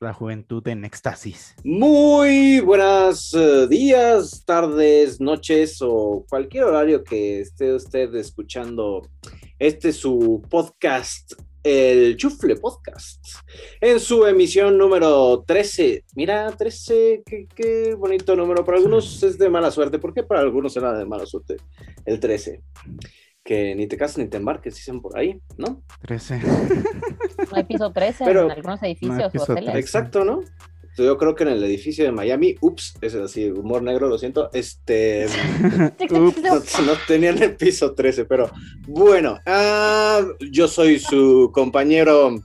Es la juventud en éxtasis. Muy buenos eh, días, tardes, noches o cualquier horario que esté usted escuchando este su podcast, el Chufle Podcast, en su emisión número 13. Mira, 13, qué, qué bonito número. Para algunos es de mala suerte. ¿Por qué para algunos era de mala suerte el 13? Que ni te cases ni te embarques, dicen por ahí, ¿no? 13. No hay piso 13 Pero- en algunos edificios No o hoteles. 13. Exacto, ¿no? Yo creo que en el edificio de Miami, ups, es así, humor negro, lo siento, este, Ups. no, no tenían el piso 13, pero bueno, ah, yo soy su compañero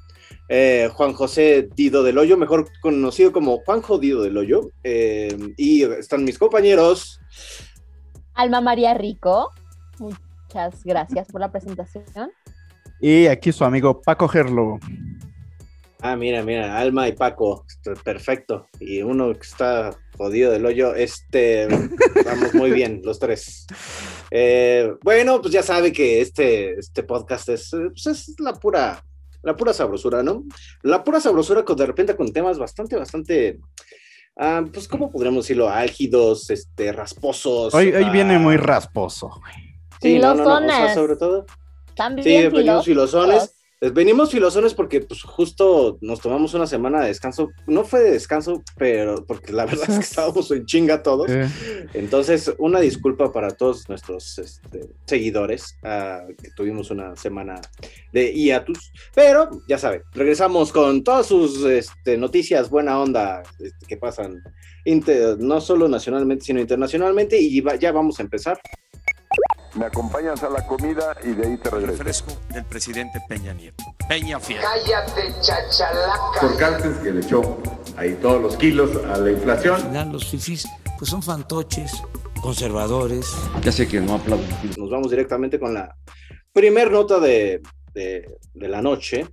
eh, Juan José Dido del Hoyo, mejor conocido como Juanjo Dido del Hoyo, eh, y están mis compañeros, Alma María Rico, muchas gracias por la presentación. Y aquí su amigo Paco Gerlo. ah, mira, mira, Alma y Paco, perfecto, y uno que está jodido del hoyo, este, vamos muy bien, los tres. Eh, bueno, pues ya sabe que este, este podcast es, pues es la pura, la pura sabrosura, ¿no? La pura sabrosura con de repente con temas bastante, bastante, ah, pues, ¿cómo podríamos decirlo? Álgidos, este, rasposos. Hoy, hoy viene ah, muy rasposo. güey. Sí, no, no, no, o sea, Filosones. sobre todo. Sí, venimos filosones. Eh, Venimos filosones porque pues justo nos tomamos una semana de descanso. No fue de descanso, pero porque la verdad es que estábamos en chinga todos. Entonces, una disculpa para todos nuestros este, seguidores, ah, que tuvimos una semana de hiatus, pero ya saben, regresamos con todas sus este, noticias buena onda este, que pasan inter- no solo nacionalmente, sino internacionalmente, y va- ya vamos a empezar. Me acompañas a la comida y de ahí te regreso. Fresco del presidente Peña Nieto. Peña Fiel. Cállate, chachalaca. por Carstens que le echó ahí todos los kilos a la inflación. Al final los fifís pues son fantoches, conservadores. Ya sé que no aplauden. Nos vamos directamente con la primer nota de, de- de la noche.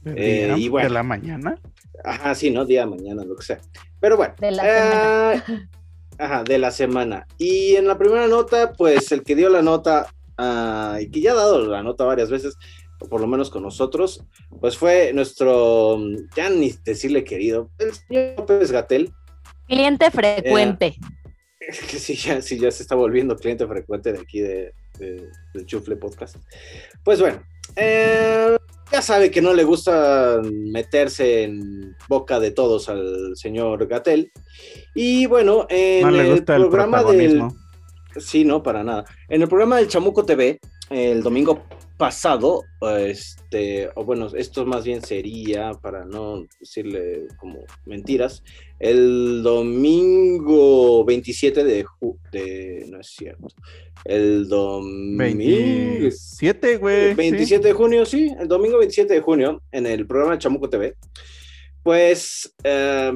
de, Eh, día, y bueno. de la mañana. Ajá, sí, ¿no? Día, mañana, lo que sea. Pero bueno. De la eh, Ajá, de la semana. Y en la primera nota, pues el que dio la nota, ah, y que ya ha dado la nota varias veces, o por lo menos con nosotros, pues fue nuestro, ya ni decirle querido, el señor López Gatel, Cliente frecuente. que sí ya, sí, ya se está volviendo cliente frecuente de aquí de, de- del Chufle Podcast. Pues bueno, eh, ya sabe que no le gusta meterse en boca de todos al señor Gatel. Y bueno, en No le el gusta el programa del... Sí, no, para nada. En el programa del Chamuco TV, el domingo pasado, este, o bueno, esto más bien sería, para no decirle como mentiras, el domingo 27 de, ju- de no es cierto, el domingo 27, güey. sí. 27 de junio, sí, el domingo 27 de junio, en el programa de Chamuco TV, pues eh,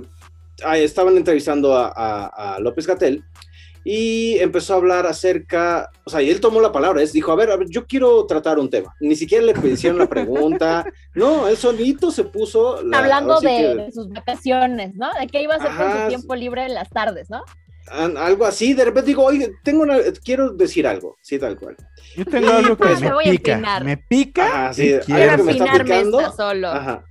estaban entrevistando a, a- a López Gatel y empezó a hablar acerca, o sea, y él tomó la palabra, es, dijo, a ver, a ver, yo quiero tratar un tema. Ni siquiera le hicieron la pregunta, no, él solito se puso... la- Hablando de, que- de sus vacaciones, ¿no? De qué iba a hacer con su tiempo libre en las tardes, ¿no? algo así, de repente digo, oye, tengo una, quiero decir algo, sí, tal cual. Yo tengo Y algo que pues- Me me pica. Me pica. Ajá, sí, y algo quiero- que me está Afinarme picando. está solo. Ajá.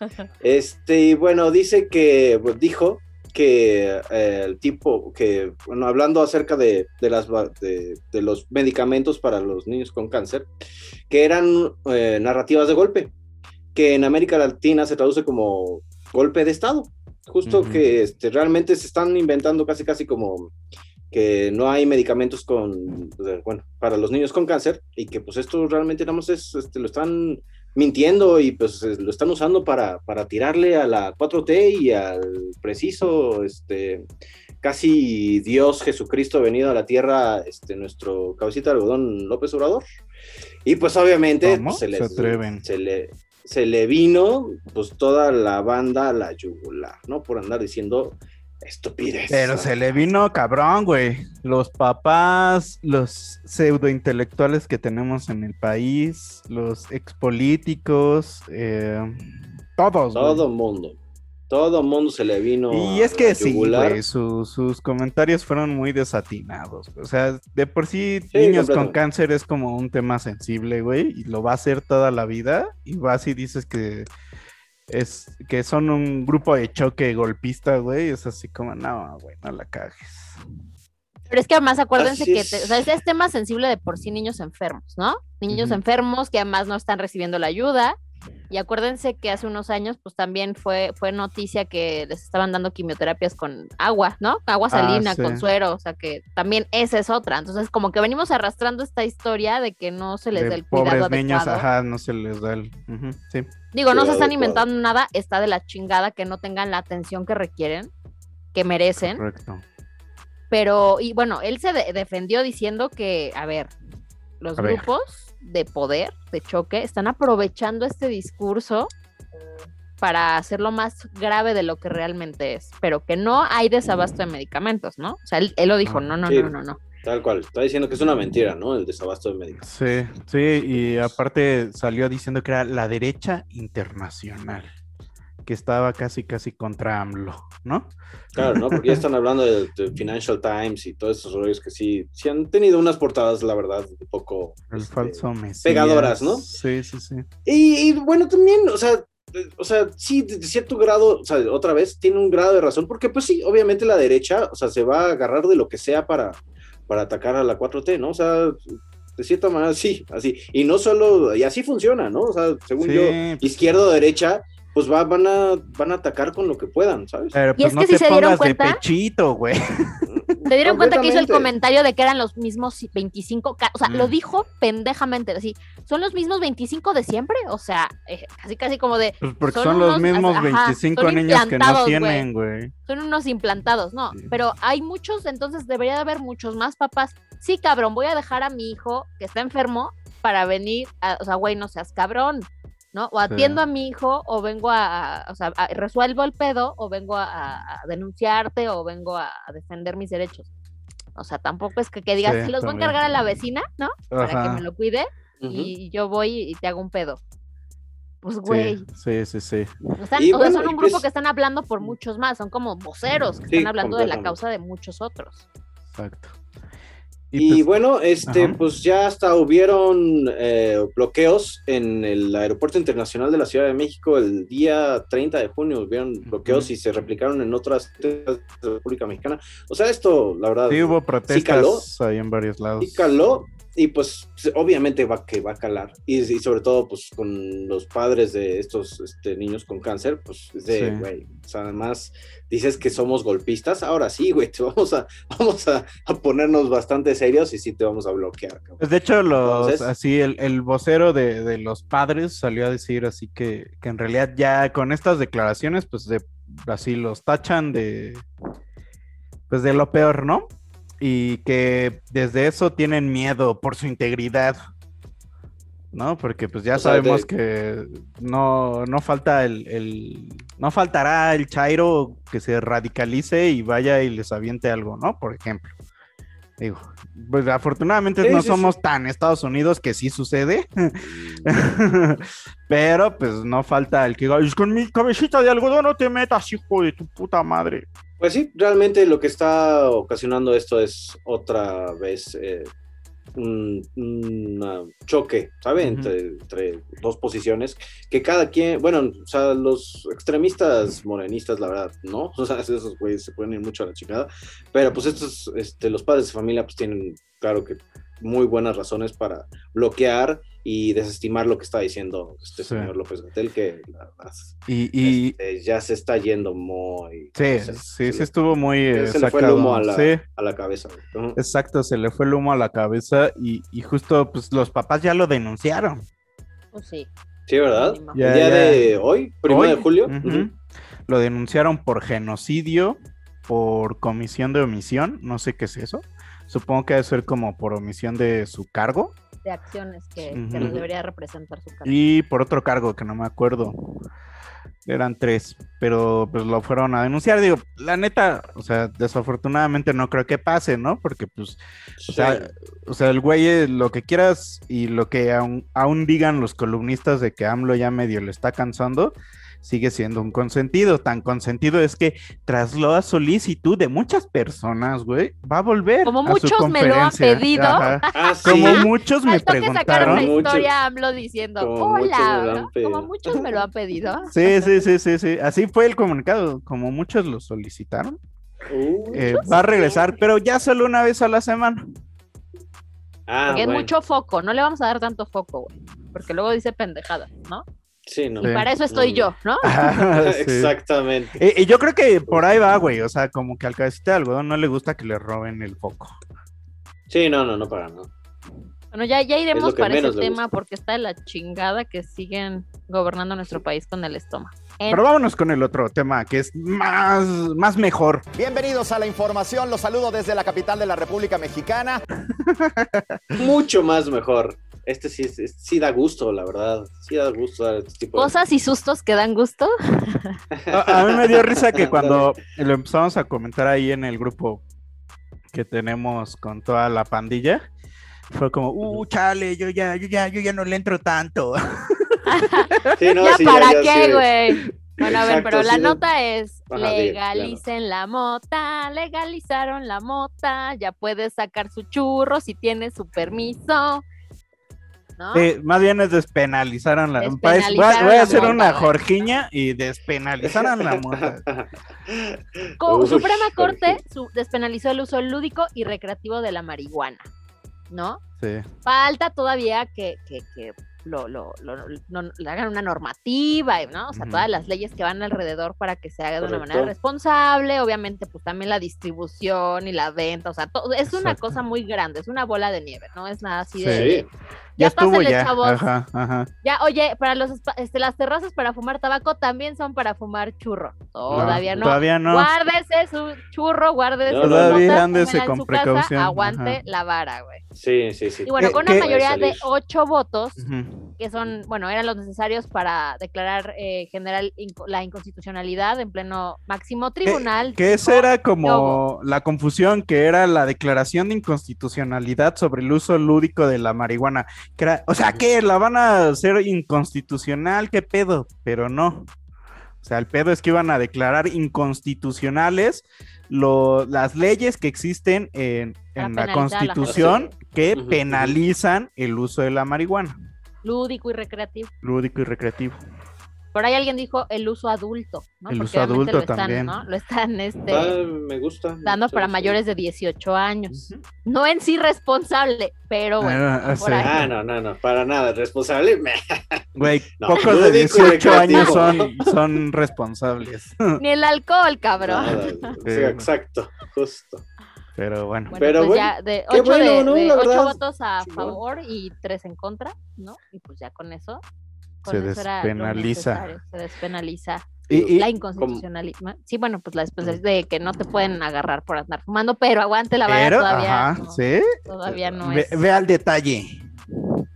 Este, y bueno, dice que pues, dijo que eh, el tipo, que, bueno, hablando acerca de, de las, de, de los medicamentos para los niños con cáncer, que eran eh, narrativas de golpe, que en América Latina se traduce como golpe de Estado. Justo Ujú. que este, realmente se están inventando casi, casi como que no hay medicamentos con, bueno, para los niños con cáncer y que pues esto realmente nada más es, este, lo están mintiendo y pues eh, lo están usando para, para tirarle a la 4T y al preciso, este, casi Dios Jesucristo venido a la tierra, este, nuestro cabecita de algodón López Obrador. Y pues obviamente pues, se, Se les- atreven. se le, se le vino pues toda la banda a la yugular, ¿no? Por andar diciendo Estupidez. Pero se le vino cabrón, güey. Los papás, los pseudointelectuales que tenemos en el país, los expolíticos, eh, todos. güey. Todo mundo. Todo mundo se le vino. Y a es que sí, güey, su- sus comentarios fueron muy desatinados. O sea, de por sí, Sí, niños con cáncer es como un tema sensible, güey, y lo va a hacer toda la vida. Y vas y dices que es que son un grupo de choque golpista, güey. Es así como, no, güey, no la cagues. Pero es que además acuérdense Así que, es. te- o sea, es tema sensible de por sí niños enfermos, ¿no? Niños enfermos que además no están recibiendo la ayuda. Y acuérdense que hace unos años, pues también fue, fue noticia que les estaban dando quimioterapias con agua, ¿no? Agua Ah, salina, sí. con suero, o sea que también esa es otra. Entonces, como que venimos arrastrando esta historia de que no se les De da el cuidado pobres niños, adecuado. ajá, no se les da el. ujú, sí. Digo, no se están inventando nada, está de la chingada que no tengan la atención que requieren, que merecen. Correcto. Pero, y bueno, él se de- defendió diciendo que, a ver, los A ver. De poder, de choque, están aprovechando este discurso para hacerlo más grave de lo que realmente es, pero que no hay desabasto de medicamentos, ¿no? O sea, él, él lo dijo, no, no, Sí. no, no, no. Tal cual. Está diciendo que es una mentira, ¿no? El desabasto de médicos. Sí, sí, y aparte salió diciendo que era la derecha internacional, que estaba casi, casi contra AMLO, ¿no? Claro, ¿no? Porque ya están hablando de, de Financial Times y todos esos rollos que sí, sí han tenido unas portadas, la verdad, un poco El este, falso Mesías. pegadoras, ¿no? Sí, sí, sí. Y, y, bueno, también, o sea, eh, o sea, sí, de cierto grado, o sea, otra vez, tiene un grado de razón, porque pues sí, obviamente la derecha, o sea, se va a agarrar de lo que sea para, para atacar a la 4T, ¿no? O sea, de cierta manera, sí, así. Y no solo, y así funciona, ¿no? O sea, según Sí, yo, pues- izquierda o derecha, pues va, van, a, van a atacar con lo que puedan, ¿sabes? Pero Y pues es no que te si se dieron pongas de cuenta- pechito, güey. ¿Te dieron cuenta que hizo el comentario de que eran los mismos 25? ca- O sea, lo Mm. dijo pendejamente, así, ¿son los mismos 25 de siempre? O sea, eh, casi casi como de, Pues porque Son son, los unos- mismos ajá, 25 son niños que no tienen, güey. son unos implantados, no, Sí. pero hay muchos, entonces debería de haber muchos más papás. Sí, cabrón, voy a dejar a mi hijo que está enfermo para venir, a- o sea, güey, no seas cabrón, ¿no? O atiendo a mi hijo o vengo a, a- o sea, a- resuelvo el pedo o vengo a, denunciarte o vengo a, a defender mis derechos. O sea, tampoco es que, que digas, Sí, se los voy a encargar a la vecina, ¿no? Para que me lo cuide y yo voy y te hago un pedo. Pues, Sí, güey, sí, sí, sí. están- Y o sea, bueno, son un grupo pues- que están hablando por muchos más, son como voceros que Sí, están hablando de la causa de muchos otros. Exacto. Y, pues, bueno, este, ajá. pues ya hasta hubieron eh, bloqueos en el Aeropuerto Internacional de la Ciudad de México el día 30 de junio, hubieron bloqueos y se replicaron en otras ciudades de la República Mexicana. O sea, esto, la verdad, sí hubo caló. protestas ahí en varios lados. sí caló y pues obviamente va que va a calar. Y, y sobre todo, pues con los padres de estos este, niños con cáncer, pues es de, Sí. güey, o sea, además dices que somos golpistas, ahora sí, güey, te vamos a, vamos a, a ponernos bastante serios y sí te vamos a bloquear. Pues de hecho, los, Entonces- así, el, el vocero de, de los padres salió a decir así que, que en realidad ya con estas declaraciones, pues de, así los tachan de, pues de lo peor, ¿no? Y que desde eso tienen miedo por su integridad, ¿no? Porque pues ya O sea, sabemos de- que no, no falta el, el- no faltará el Chairo que se radicalice y vaya y les aviente algo, ¿no? Por ejemplo. Digo, pues afortunadamente Sí, no sí, sí. somos tan Estados Unidos que sí sucede. Pero pues no falta el que diga, "Es con mi cabecita de algodón no te metas, hijo de tu puta madre. Pues sí, realmente lo que está ocasionando esto es otra vez eh, un un choque, ¿sabe? Ujú. entre, entre dos posiciones que cada quien, bueno, o sea, los extremistas morenistas, la verdad, no, o sea, esos güeyes se pueden ir mucho a la chingada, pero pues estos, este, los padres de familia, pues tienen, claro que muy buenas razones para bloquear y desestimar lo que está diciendo este Sí. señor López Gatel, que la verdad, Y, y este, ya se está yendo muy... sí, se- sí, se sí estuvo muy eh, se le fue el sacado. humo a la, Sí, a la cabeza. exacto, se le fue el humo a la cabeza y, y justo pues los papás ya lo denunciaron. Pues sí. Sí, ¿verdad? Ya, el día ya. de hoy, primero Hoy, de julio. Lo denunciaron por genocidio, por comisión de omisión, no sé qué es eso. Supongo que debe ser como por omisión de su cargo De acciones que, que Ujú. nos debería representar su cara. y por otro cargo que no me acuerdo. eran tres, pero pues lo fueron a denunciar. Digo, la neta, o sea, desafortunadamente no creo que pase, ¿no? Porque pues, o, sea, o sea, el güey eh, lo que quieras y lo que aún, aún digan los columnistas de que AMLO ya medio le está cansando, sigue siendo un consentido. Tan consentido es que tras la solicitud de muchas personas, güey, va a volver. Como a su muchos me lo han pedido. Ah, sí. Como muchos me que preguntaron. la Muchos. historia AMLO diciendo, Como muchos me hola, lo han ¿no? pedido. como muchos me lo han pedido. Sí, sí, sí, sí, sí. Así fue el comunicado, como muchos lo solicitaron. Uh, Eh, va a regresar, pero ya solo una vez a la semana. ah, Porque es bueno. mucho foco, no le vamos a dar tanto foco, güey. Porque luego dice pendejadas, ¿no? Sí, no. Sí. Para eso estoy Mm. yo, ¿no? Sí. Exactamente. Y, y yo creo que por ahí va, güey. O sea, como que al cabecita de algodón no le gusta que le roben el foco. Sí, no, no, no para nada. Bueno, ya, ya iremos para ese tema porque está de la chingada que siguen gobernando nuestro país con el estómago. En- Pero vámonos con el otro tema, que es más, más mejor. Bienvenidos a la información. Los saludo desde la capital de la República Mexicana. Mucho más mejor. Este sí, es- es- sí da gusto, la verdad. Sí da gusto dar este tipo de... Cosas y sustos que dan gusto. A, a mí me dio risa que cuando lo empezamos a comentar ahí en el grupo que tenemos con toda la pandilla, fue como, uh, chale, yo ya, yo ya, yo ya no le entro tanto. Sí, no, ya sí, para ya qué, sí. güey. Bueno, a ver, Exacto, pero la nota es Ajá, legalicen la mota, legalizaron la mota, ya puedes sacar su churro si tiene su permiso. ¿No? Sí, más bien es despenalizaron la... Despenalizaron voy a, voy a la hacer una. Jorgiña y despenalizaron la mota. Co- Uy, Suprema Corte su- despenalizó el uso lúdico y recreativo de la marihuana, ¿no? Sí. Falta todavía que, que, que lo, lo, lo- no- le hagan una normativa, ¿no? O sea, todas las leyes que van alrededor para que se haga de una manera responsable, obviamente, pues también la distribución y la venta, o sea, todo, es una cosa muy grande, es una bola de nieve, ¿no? Es nada así de... Ya, Ya estuvo pásenle, ya. chavos. Ajá, ajá. Ya, oye, para los este, las terrazas para fumar tabaco también son para fumar churro. Todavía no. Todavía no. Guárdese su churro, guárdese No, su Todavía ándese con casa, precaución, aguante ajá. la vara, güey. Sí, sí, sí. Y bueno, ¿Qué- con una qué- mayoría de ocho votos, que son, bueno, eran los necesarios para declarar eh, general la inconstitucionalidad en pleno máximo tribunal. Que esa era como Lobo. la confusión, que era la declaración de inconstitucionalidad sobre el uso lúdico de la marihuana. O sea, ¿qué? ¿La van a hacer inconstitucional? ¿Qué pedo? Pero no. O sea, el pedo es que iban a declarar inconstitucionales lo- las leyes que existen en, en la Constitución que penalizan el uso de la marihuana, Lúdico y recreativo. lúdico y recreativo. Por ahí alguien dijo el uso adulto, ¿no? El Porque uso adulto lo están, también. ¿no? Lo están, este... Ah, me gusta. dando para mayores de 18 años. No en sí responsable, pero bueno. Ah, por sí. ahí. Ah, no, no, no, para nada. Responsable. me- Güey, No, pocos de lúdico y 18 años son, son responsables. Ni el alcohol, cabrón. Nada, sí, exacto, justo. Pero bueno. Bueno, Pero pues bueno, ya de qué ocho, bueno, de, ¿no? de ocho votos a favor y tres en contra, ¿no? Y pues ya con eso. Se despenaliza. Se despenaliza Y, y- la inconstitucionalidad. Sí, bueno, pues la despenalización de que no te pueden agarrar por andar fumando, pero aguante la vara todavía. ajá, no, sí. Todavía no Ve, es. ve al detalle.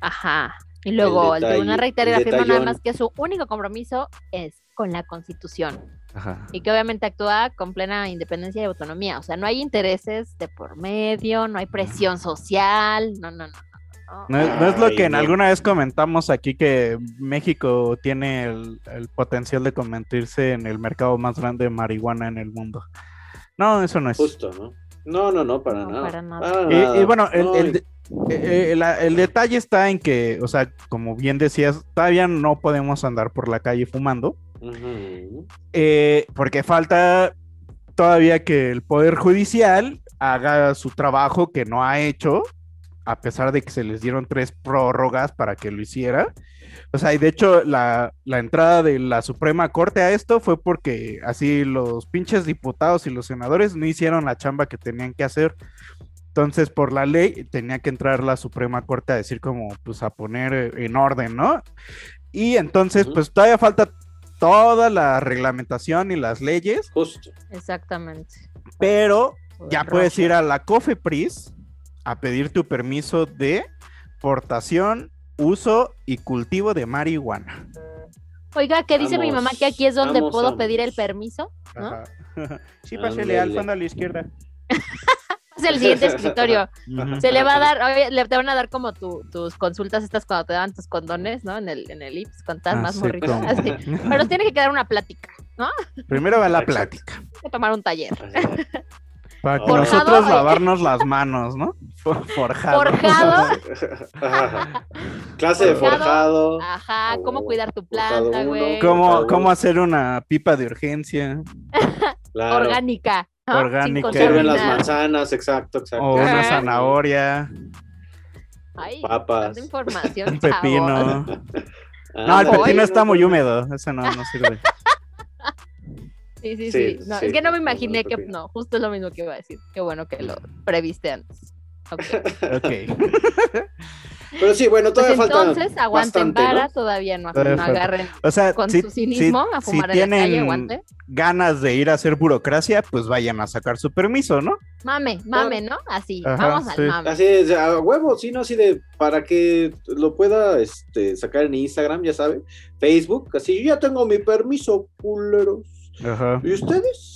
Ajá. Y luego el, detalle, tribunal reitera y el afirma nada más que su único compromiso es con la constitución Ajá. y que obviamente actúa con plena independencia y autonomía. O sea, no hay intereses de por medio, no hay presión social, no, no, no. No, es- no es lo Ay, que en alguna vez comentamos aquí que México tiene el, el potencial de convertirse en el mercado más grande de marihuana en el mundo. No, eso no es. Justo, ¿no? No, no, no, para No, nada. para nada. Para Y, nada. y bueno, el, el eh, eh, el detalle está en que, o sea, como bien decías, todavía no podemos andar por la calle fumando. Eh, porque falta todavía que el Poder Judicial haga su trabajo que no ha hecho, a pesar de que se les dieron tres prórrogas para que lo hiciera. O sea, y de hecho la, la entrada de la Suprema Corte a esto fue porque así los pinches diputados y los senadores no hicieron la chamba que tenían que hacer. Entonces, por la ley, tenía que entrar la Suprema Corte a decir como, pues, a poner eh, en orden, ¿no? Y entonces, pues, todavía falta toda la reglamentación y las leyes, Justo. Exactamente. pero ya puedes ir a la COFEPRIS a pedir tu permiso de portación, uso y cultivo de marihuana. Oiga, ¿qué dice mi mamá que aquí es donde vamos, puedo vamos. pedir el permiso? Sí, pásele al fondo a la izquierda. Es el siguiente escritorio. Se le va a dar, oye, le te van a dar como tu- tus consultas estas cuando te daban tus condones, ¿no? En el, en el IPS, cuando estás Ah, más así. Pero tiene que quedar una plática, ¿no? Primero va la Exacto. plática. Hay que tomar un taller. Para que Forjado, nosotros lavarnos las manos, ¿no? For- Forjado. Forjado, Ajá. Clase de Forjado. ajá, cómo cuidar tu planta, güey. ¿Cómo. ¿Cómo hacer una pipa de urgencia? Claro. Orgánica. ¿no? Orgánica. Sin Sirven las manzanas, exacto, exacto. O una zanahoria, Ay, Papas. información, un pepino. No, el pepino está muy húmedo. Eso no, no sirve. Sí, sí, Sí, sí. No, sí, es que no me imaginé que. No, justo es lo mismo que iba a decir. Qué bueno que lo previste antes. Ok. Ok. Pero sí, bueno, Pues todavía falta entonces, aguanten bastante, vara, ¿no? todavía no, Todavía no falta. agarren O sea, con si, su cinismo a si fumar en la calle, tienen aguante. ganas de ir a hacer burocracia, pues vayan a sacar su permiso, ¿no? Mame, mame, ¿no? Así, Ajá, vamos al mame. Así es, a huevo, sí, no, así de para que lo pueda este, sacar en Instagram, ya sabe, Facebook, así, yo ya tengo mi permiso, culeros. Ajá. ¿Y ustedes?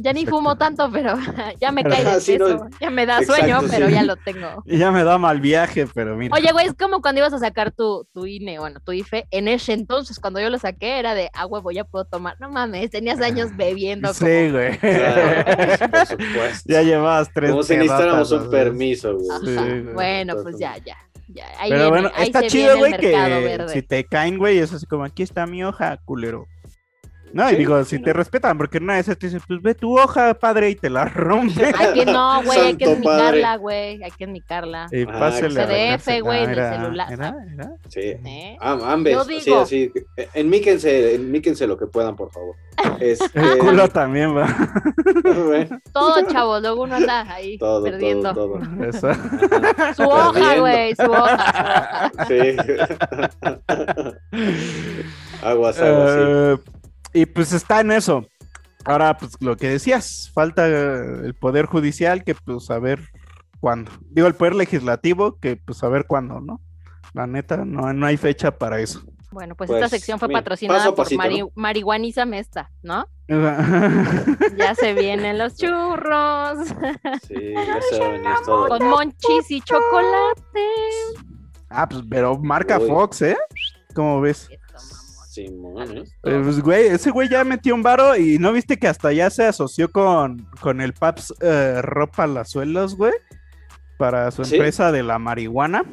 Ya ni fumo tanto, pero ya me cae de sí, no, peso. Ya me da exacto, sueño, pero ya lo tengo. Y ya me da mal viaje, pero mira. Oye, güey, es como cuando ibas a sacar tu, tu INE, bueno, tu IFE. En ese entonces, cuando yo lo saqué, era de, ah, huevo, ya puedo tomar. No mames, tenías años bebiendo. sí, como- güey. Claro, por supuesto. ya llevabas tres Como si necesitáramos un permiso, güey. Ajá. Sí, güey. bueno, pues ya, ya. ya. Ahí Pero viene, bueno, ahí está se chido, güey, que verde. si te caen, güey, es así como, aquí está mi hoja, culero. No, y Sí, digo, sí, si te respetan, porque una vez te dicen, pues ve tu hoja, padre, y te la rompe. Hay que no, güey, hay que enmicarla, güey, hay que enmicarla. Y Ah, pásele a la PDF, cárcel. güey, en el celular. era- era. Sí. ¿eh? Am- ambes, Yo así, así. Enmíquense, enmíquense lo que puedan, por favor. Este, El culo también va. Todo, chavos, luego uno anda ahí todo, perdiendo. todo, todo. Eso. Ajá. Su hoja, güey, su hoja. Sí. aguas, aguas, sí. Y pues está en eso. Ahora, pues lo que decías, falta el poder judicial que pues a ver cuándo. Digo, el poder legislativo que pues a ver cuándo, ¿no? La neta, no, no hay fecha para eso. Bueno, pues, Pues, esta sección fue mira, patrocinada por pasito, Mari ¿no? Marihuanízame esta, ¿no? ah, Ya se vienen los churros Sí, ya se va a venir todo. con monchis y chocolate. pues pero marca Uy. Fox, ¿eh? ¿Cómo ves? Simón, ¿eh? Eh, pues, güey, ese güey ya metió un varo y no viste que hasta ya se asoció con, con el Paps eh, Ropa Las Suelos, güey, para su ¿Sí? empresa de la marihuana.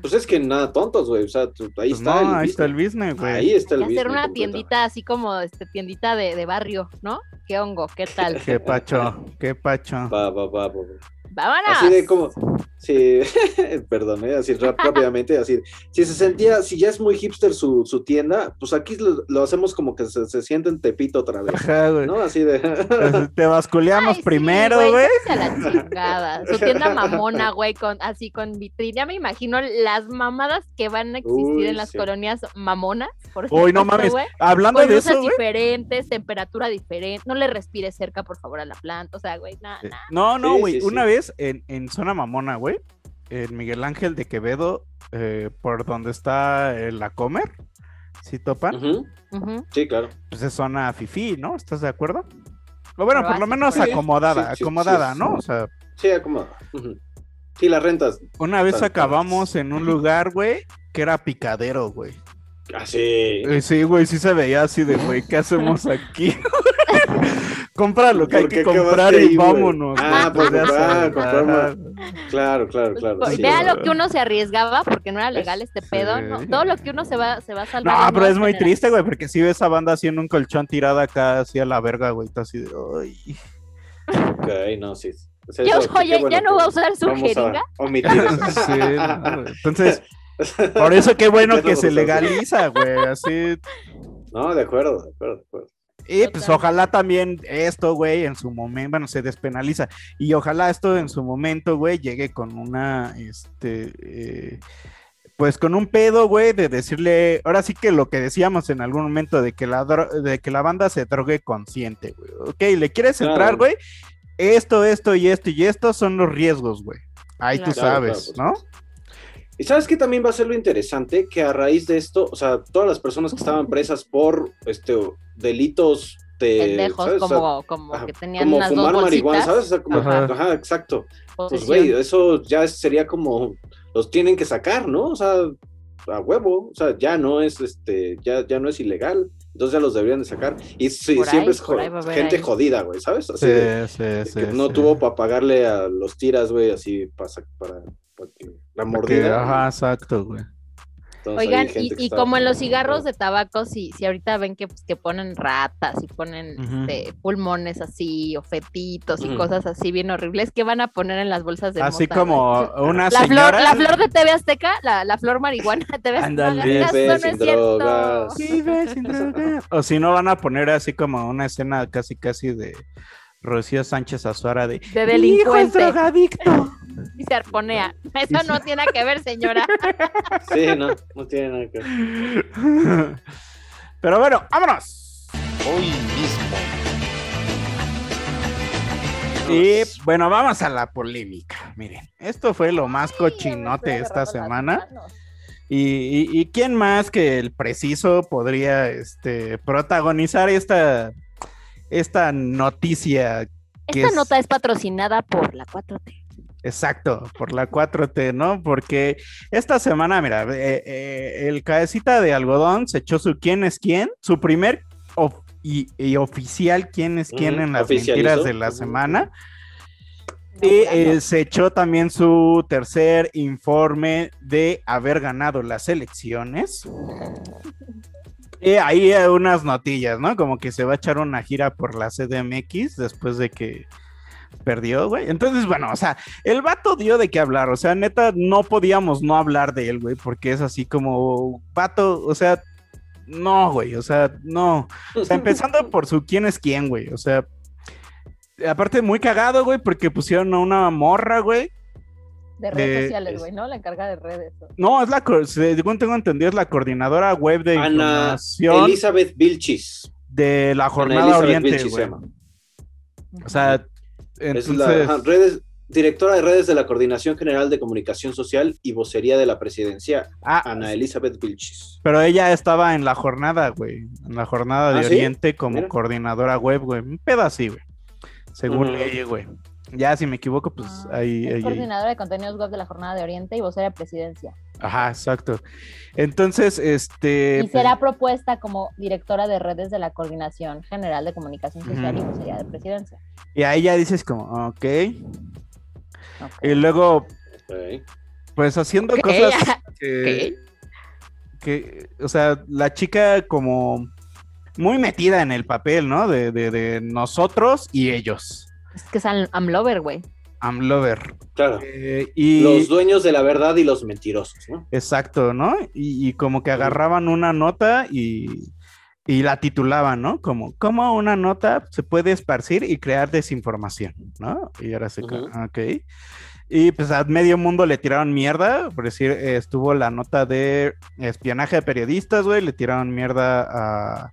Pues es que nada tontos, güey. O sea, tú- ahí Pues está no, el ahí está el business. business, güey. Ahí está el Y hacer business una tiendita así como este tiendita de, de barrio, ¿no? ¿Qué hongo? ¿Qué tal? Qué pacho, qué pacho. Va, va, va, va, va. ¡Vámonos! Así de como, sí, perdón, ¿eh? así rápidamente, así, si se sentía, si ya es muy hipster su, su tienda, pues aquí lo, lo hacemos como que se, se siente en Tepito otra vez, Ajá, güey. ¿no? Así de, Te basculeamos Ay, sí, primero, güey. sáquese a la chingada. Su tienda mamona, güey, con, así con vitrina. Ya me imagino las mamadas que van a existir Uy, en las sí. colonias mamonas. Por Uy, no mames. güey. Hablando Con de eso, güey. diferentes, temperatura diferente. No le respires cerca, por favor, a la planta. O sea, güey, nada, nada. No, no, Sí, güey. sí, sí. Una vez en, en Zona Mamona, güey, en Miguel Ángel de Quevedo, eh, por donde está eh, la Comer, si topan, Ujú, Ujú. sí, claro. pues es zona fifí, ¿no? ¿Estás de acuerdo? O bueno, por lo menos Sí, acomodada, sí, sí, acomodada, sí, ¿no? sí. O sea, Sí, acomoda. Ujú. Sí, las rentas. una vez acabamos en un lugar, güey, que era picadero, güey. Así. Eh, Sí, güey, sí se veía así de, güey, ¿qué hacemos aquí? Compra lo que hay ¿Por que comprar y ahí, vámonos. Ah, pues, ya ah, comprar más. Claro, claro, claro. Pues, sí, Vea lo que uno se arriesgaba porque no era legal este pedo, Sí. ¿no? Todo lo que uno se va, se va a salvar. No, en pero es muy triste, güey, porque si ves a banda haciendo un colchón tirada acá así a la verga, güey, está así de, ay. Ok, no, sí. O sea, Ya, eso, oye, bueno ya no va a usar su a jeringa. omitir eso. Sí, no. Entonces, por eso qué bueno que se legaliza, güey, así. No, de acuerdo, de acuerdo, de acuerdo. Y pues ojalá también esto, güey, en su momento, bueno, se despenaliza. Y ojalá esto en su momento, güey, llegue con una, este, eh, pues con un pedo, güey, de decirle, ahora sí que lo que decíamos en algún momento, de que la, dro- de que la banda se drogue consciente, güey. Ok, ¿le quieres entrar, güey? Esto, esto y esto y esto son los riesgos, güey. Ahí tú Claro. sabes, Claro, ¿no? Y sabes que también va a ser lo interesante, que a raíz de esto, o sea, todas las personas que estaban presas por este delitos de Pendejos, ¿sabes? O sea, como, ajá, que tenían como unas fumar dos marihuana. ¿sabes? O sea, como, Ajá. ajá, exacto. Pues güey, eso ya sería como los tienen que sacar, ¿no? O sea, a huevo, o sea, ya no es este, ya, ya no es ilegal. Entonces ya los deberían de sacar. Y sí, Por siempre es ahí gente ahí. jodida, güey, ¿sabes? Así Sí, de- sí, de sí, que no tuvo para pagarle a los tiras, güey, así para, para, la Porque, mordida. ajá, exacto, güey. Entonces, Oigan, y, como en los cigarros de tabaco, si, si ahorita ven que, pues, que ponen ratas y ponen este, pulmones así, o fetitos y cosas así bien horribles, ¿qué van a poner en las bolsas de Así mota, como una La flor, la flor de TV Azteca, la, la flor marihuana de TV Azteca. No sin drogas. Vive sin drogas. O si no, van a poner así como una escena casi, casi de Rocío Sánchez Azuara de. De "Mi hijo es delincuente. drogadicto. Y se arponea. Eso no tiene nada que ver, señora. Sí, no, no tiene nada que ver. Pero bueno, vámonos. Hoy mismo. Y bueno, vamos a la polémica. Miren, esto fue lo más cochinote esta semana. Y, y- y quién más que el preciso podría este, protagonizar esta, esta noticia que Esta es- nota es patrocinada por la 4T. Exacto, por la 4T, ¿no? Porque esta semana, mira, eh, eh, el cabecita de algodón se echó su quién es quién, su primer of- y, y oficial quién es quién en las mentiras de la semana. Y eh, se echó también su tercer informe de haber ganado las elecciones. Y ahí hay unas notillas, ¿no? Como que se va a echar una gira por la CDMX después de que perdió, güey. Entonces, bueno, o sea, el vato dio de qué hablar. O sea, neta, no podíamos no hablar de él, güey, porque es así como, vato, o sea, no, güey, o sea, no. O sea, empezando por su quién es quién, güey. O sea, aparte muy cagado, güey, porque pusieron a una morra, güey. De redes Eh, sociales, es- güey, ¿no? La encargada de redes. No, es la, según tengo entendido, es la coordinadora web de Ana información Elizabeth Vilchis. de la Jornada Oriente, güey. llama. O sea, Es la ajá, redes, directora de redes de la Coordinación General de Comunicación Social y vocería de la presidencia, ah, Ana Elizabeth Vilchis. Pero ella estaba en la jornada, güey. En la jornada de ¿Ah, sí? Oriente como Mira. coordinadora web, güey. Un pedo así, güey. Según leí, güey. Ya, si me equivoco, pues Ah, ahí, Es ahí- ahí. coordinadora de contenidos web de la Jornada de Oriente y vocera de presidencia. Ajá, exacto. Entonces, este. y será propuesta como directora de redes de la Coordinación General de Comunicación Social y vocería de presidencia. Y ahí ya dices como, ok. Ok. Y luego, pues haciendo cosas que, que, o sea, la chica como muy metida en el papel, ¿no? De, de, de nosotros y ellos. Es que es am- Amlover, güey. I'm lover. Claro. Eh, y Los dueños de la verdad y los mentirosos, ¿no? exacto, ¿no? Y, y como que agarraban una nota y, y la titulaban, ¿no? Como, ¿cómo una nota se puede esparcir y crear desinformación, ¿no? Y ahora se, Ujú. ok. Y pues a medio mundo le tiraron mierda, por decir, estuvo la nota de espionaje de periodistas, güey, le tiraron mierda a,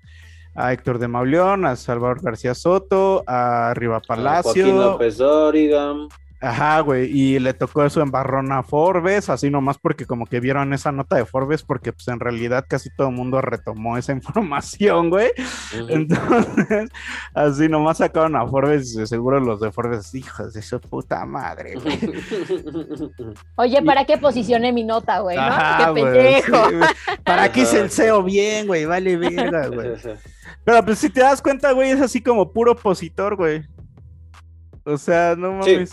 a Héctor de Mauleón, a Salvador García Soto, a Riva Palacio. Joaquín López Dóriga. Ajá, güey, y le tocó eso en barrón a Forbes, así nomás porque como que vieron esa nota de Forbes, porque pues en realidad casi todo el mundo retomó esa información, güey. Entonces, así nomás sacaron a Forbes y seguro los de Forbes, hijos de su puta madre, güey. Oye, ¿para qué posicioné mi nota, güey? ¿no? Ajá, ¡Qué pendejo! sí. ¿Para qué hice el. SEO bien, güey? Vale verga, güey. Pero pues si te das cuenta, güey, es así como puro opositor, güey. O sea, no Sí.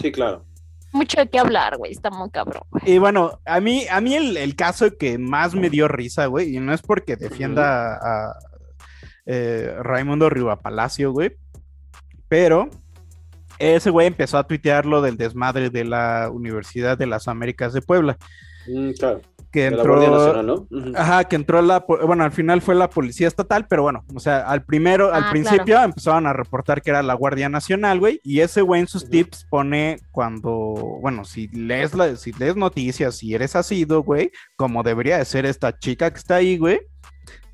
Sí, claro. Mucho de qué hablar, güey. Está muy cabrón. Y bueno, a mí, a mí el, el caso que más me dio risa, güey, y no es porque defienda a, a, eh, Raimundo Rivapalacio, güey, pero ese güey empezó a tuitear lo del desmadre de la Universidad de las Américas de Puebla, Mm, claro. Que la entró... Guardia Nacional, ¿no? Ujú. Ajá, que entró la, bueno, al final fue la policía estatal, pero bueno, o sea, al primero, al Ah, principio empezaron a reportar que era la Guardia Nacional, güey, y ese güey en sus tips pone cuando, bueno, si lees la, si lees noticias, si eres asido, güey, como debería de ser esta chica que está ahí, güey,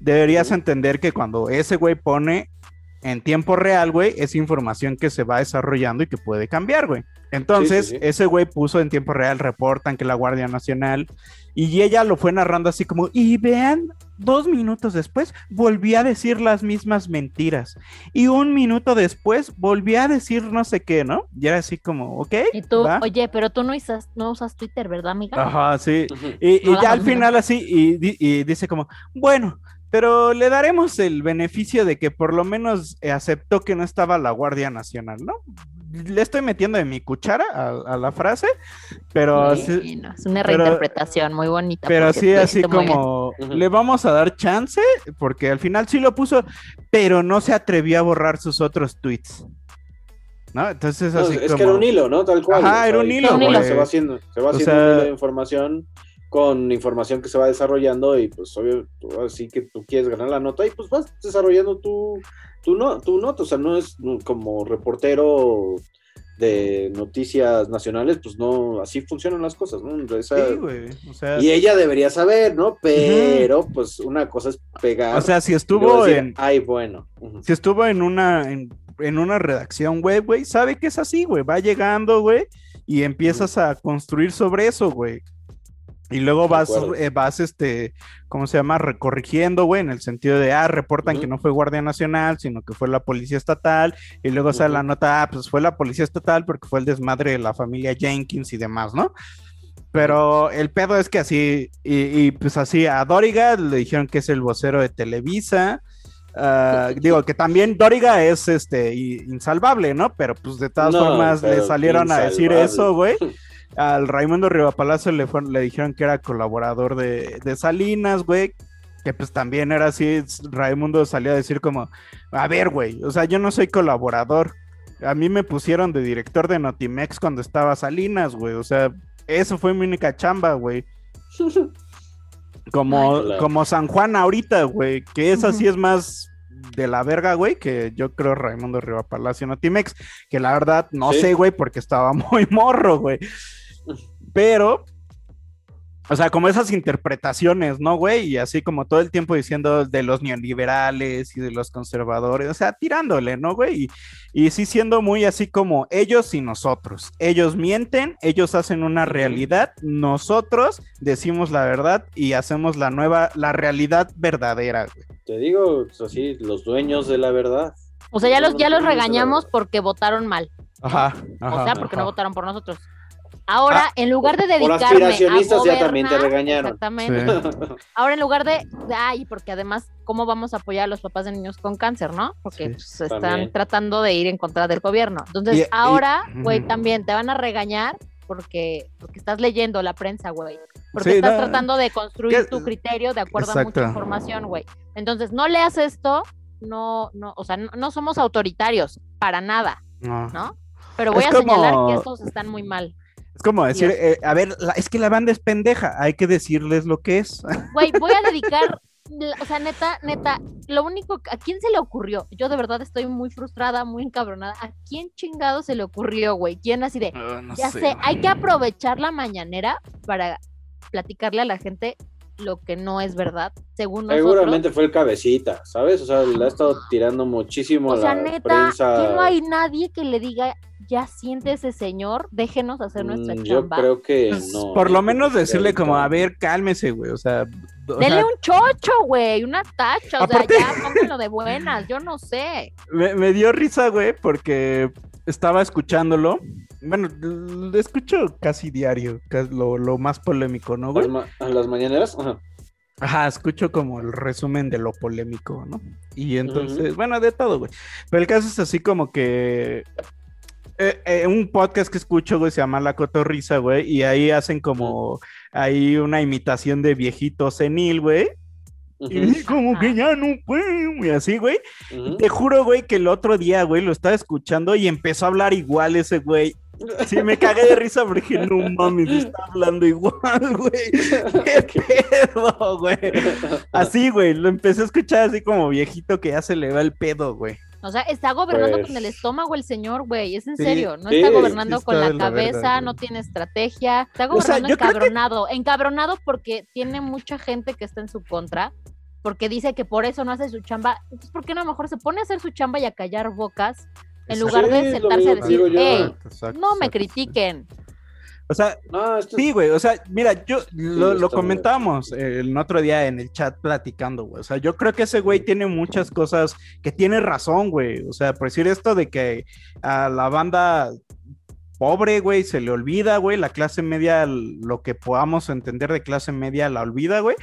deberías entender que cuando ese güey pone en tiempo real, güey, es información que se va desarrollando y que puede cambiar, güey. Entonces, Sí, sí, sí. ese güey puso en tiempo real, reportan que la Guardia Nacional, y ella lo fue narrando así como, y vean, dos minutos después volví a decir las mismas mentiras, y un minuto después volví a decir no sé qué, ¿no? Y era así como, ok. Y tú, va". oye, pero tú no usas, no usas Twitter, ¿verdad, amiga? Ajá, sí. Y, y No ya al final así, y, y dice como, bueno, pero le daremos el beneficio de que por lo menos aceptó que no estaba la Guardia Nacional, ¿no? Le estoy metiendo de mi cuchara a, a la frase, pero sí, es una pero- reinterpretación muy bonita. pero sí, así bien. como le vamos a dar chance, porque al final sí lo puso, pero no se atrevió a borrar sus otros tweets. ¿No? Entonces No, así es como... que era un hilo, ¿no? Tal cual. Ajá, o sea, era un hilo. Se va haciendo, se va O haciendo sea- un hilo de información con información que se va desarrollando y pues obvio, así que tú quieres ganar la nota y pues vas desarrollando tu, tu, no, tu nota, o sea, no es como reportero de noticias nacionales, pues no, así funcionan las cosas, ¿no? Esa- Sí, güey. O sea, y ella debería saber, ¿no? Pero pues una cosa es pegar. O sea, si estuvo decir, en- Ay, bueno. Si estuvo en una, en, en una redacción web, güey, sabe que es así, güey. Va llegando, güey, y empiezas a construir sobre eso, güey. Y luego vas, eh, vas, este, ¿cómo se llama? Recorrigiendo, güey, en el sentido de, ah, reportan que no fue Guardia Nacional, sino que fue la Policía Estatal. Y luego sale la nota, ah, pues fue la Policía Estatal porque fue el desmadre de la familia Jenkins y demás, ¿no? Pero el pedo es que así, y, y, pues así a Doriga le dijeron que es el vocero de Televisa. Ah, digo que también Doriga es este insalvable, ¿no? Pero pues de todas No, formas le salieron a decir eso, güey. Al Raimundo Rivapalacio le, fueron- le dijeron que era colaborador de, de Salinas, güey. Que pues también era así, Raimundo salió a decir como, a ver, güey, o sea, yo no soy colaborador. A mí me pusieron de director de Notimex cuando estaba Salinas, güey. O sea, eso fue mi única chamba, güey. Como, Ay, claro. como San Juan ahorita, güey, que esa sí es más de la verga, güey, que yo creo Raimundo Riva Palacio Notimex, que la verdad no Sí. sé, güey, porque estaba muy morro, güey. Pero, o sea, como esas interpretaciones, ¿no, güey? Y así como todo el tiempo diciendo de los neoliberales y de los conservadores, o sea, tirándole, ¿no, güey? Y, y sí siendo muy así como ellos y nosotros. Ellos mienten, ellos hacen una realidad, nosotros decimos la verdad y hacemos la nueva, la realidad verdadera, güey. Te digo, pues, así, los dueños de la verdad. O sea, ya los, ya los regañamos porque votaron mal. Ajá. o sea, porque no votaron por nosotros. Ahora, en lugar de Ah, Por dedicarme a aspiracionistas ya también te gobernar, regañaron. Exactamente. Ahora, en lugar de, ay, porque además, ¿cómo vamos a apoyar a los papás de niños con cáncer, no? Porque Sí, pues, están también. tratando de ir en contra del gobierno. Entonces, Y- ahora, güey, también te van a regañar porque, porque estás leyendo la prensa, güey. Porque Sí, estás no, tratando de construir que- tu criterio de acuerdo a mucha información, güey. Entonces, no leas esto, no, no, o sea, no, no somos autoritarios, para nada, No. ¿no? Pero voy Es a señalar que estos están muy mal. Es como decir, eh, a ver, la- es que la banda es pendeja, hay que decirles lo que es. Güey, voy a dedicar, o sea, neta, neta, lo único, ¿a quién se le ocurrió? Yo de verdad estoy muy frustrada, muy encabronada. ¿A quién chingado se le ocurrió, güey? ¿Quién así de, ya sé, hay que aprovechar la mañanera para platicarle a la gente lo que no es verdad, según nosotros? Seguramente fue el cabecita, ¿sabes? O sea, le ha estado tirando muchísimo O a sea, la neta, prensa. que no hay nadie que le diga, ya siéntese, señor, déjenos hacer nuestra Mm, Yo chamba. creo que Pues, no. por lo yo menos decirle como, a ver, cálmese, güey, o sea... o Denle sea, un chocho, güey, una tacha, o Aparte- sea, ya pónganlo de buenas, yo no sé. me, me dio risa, güey, porque estaba escuchándolo. Bueno, lo escucho casi diario, lo, lo más polémico, ¿no, ¿A güey? a las mañaneras? Ajá. Ajá, escucho como el resumen de lo polémico, ¿no? Y entonces, bueno, de todo, güey. Pero el caso es así como que eh, eh, un podcast que escucho, güey, se llama La Cotorrisa, güey, y ahí hacen como ahí una imitación de viejito senil, güey. Y como que ya no puedo, y así, güey. ujú. Te juro, güey, que el otro día, güey, lo estaba escuchando y empezó a hablar igual ese güey. Sí, me cagué de risa porque dije, no mames, está hablando igual, güey. ¿Qué pedo, güey? Así, güey, lo empecé a escuchar así como viejito que ya se le va el pedo, güey. O sea, está gobernando Pues- con el estómago el señor, güey. Es en Sí, serio. No sí, está sí gobernando está con la cabeza, no tiene estrategia. Está O sea, gobernando creo que- encabronado. Encabronado porque tiene mucha gente que está en su contra. porque dice que por eso no hace su chamba. Entonces, ¿por qué no mejor se pone a hacer su chamba y a callar bocas en lugar de sentarse a decir, hey, no me critiquen? O sea, sí, güey, o sea, mira, yo lo, lo comentamos el otro día en el chat platicando, güey. O sea, yo creo que ese güey tiene muchas cosas que tiene razón, güey. O sea, por decir esto de que a la banda pobre, güey, se le olvida, güey, la clase media, lo que podamos entender de clase media la olvida, güey.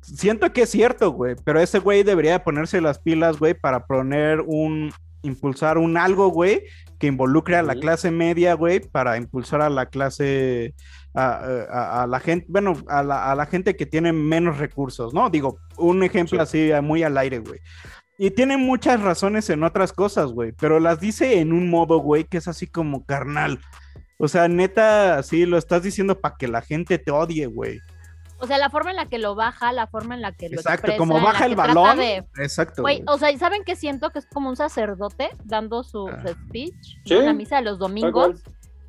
Siento que es cierto, güey, pero ese güey debería ponerse las pilas, güey, para poner un, impulsar un algo, güey, que involucre a la clase media, güey, para impulsar a la clase, a, la gente, bueno, a la, gente que tiene menos recursos, ¿no? Digo, un ejemplo así muy al aire, güey. Y tiene muchas razones en otras cosas, güey, pero las dice en un modo, güey, que es así como carnal. O sea, neta, sí, lo estás diciendo para que la gente te odie, güey. O sea, la forma en la que lo baja, la forma en la que lo Exacto, como baja el balón. Exacto. Güey, o sea, ¿saben qué siento? Que es como un sacerdote dando su, ah. speech en la misa de los domingos.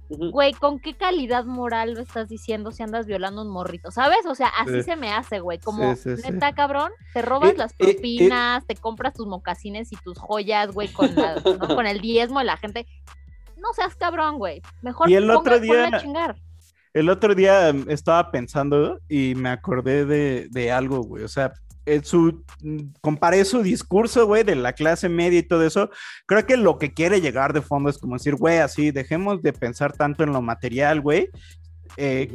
Güey, ¿con qué calidad moral lo estás diciendo si andas violando un morrito? ¿Sabes? O sea, así se me hace, güey. Como, neta, cabrón, te robas las propinas, te compras tus mocasines y tus joyas, güey, con, con el diezmo de la gente. No seas cabrón, güey. Mejor y el otro día, chingar. El otro día estaba pensando y me acordé de, algo, güey. O sea, su, comparé su discurso, güey, de la clase media y todo eso. Creo que lo que quiere llegar de fondo es como decir, güey, así, dejemos de pensar tanto en lo material, güey. Eh,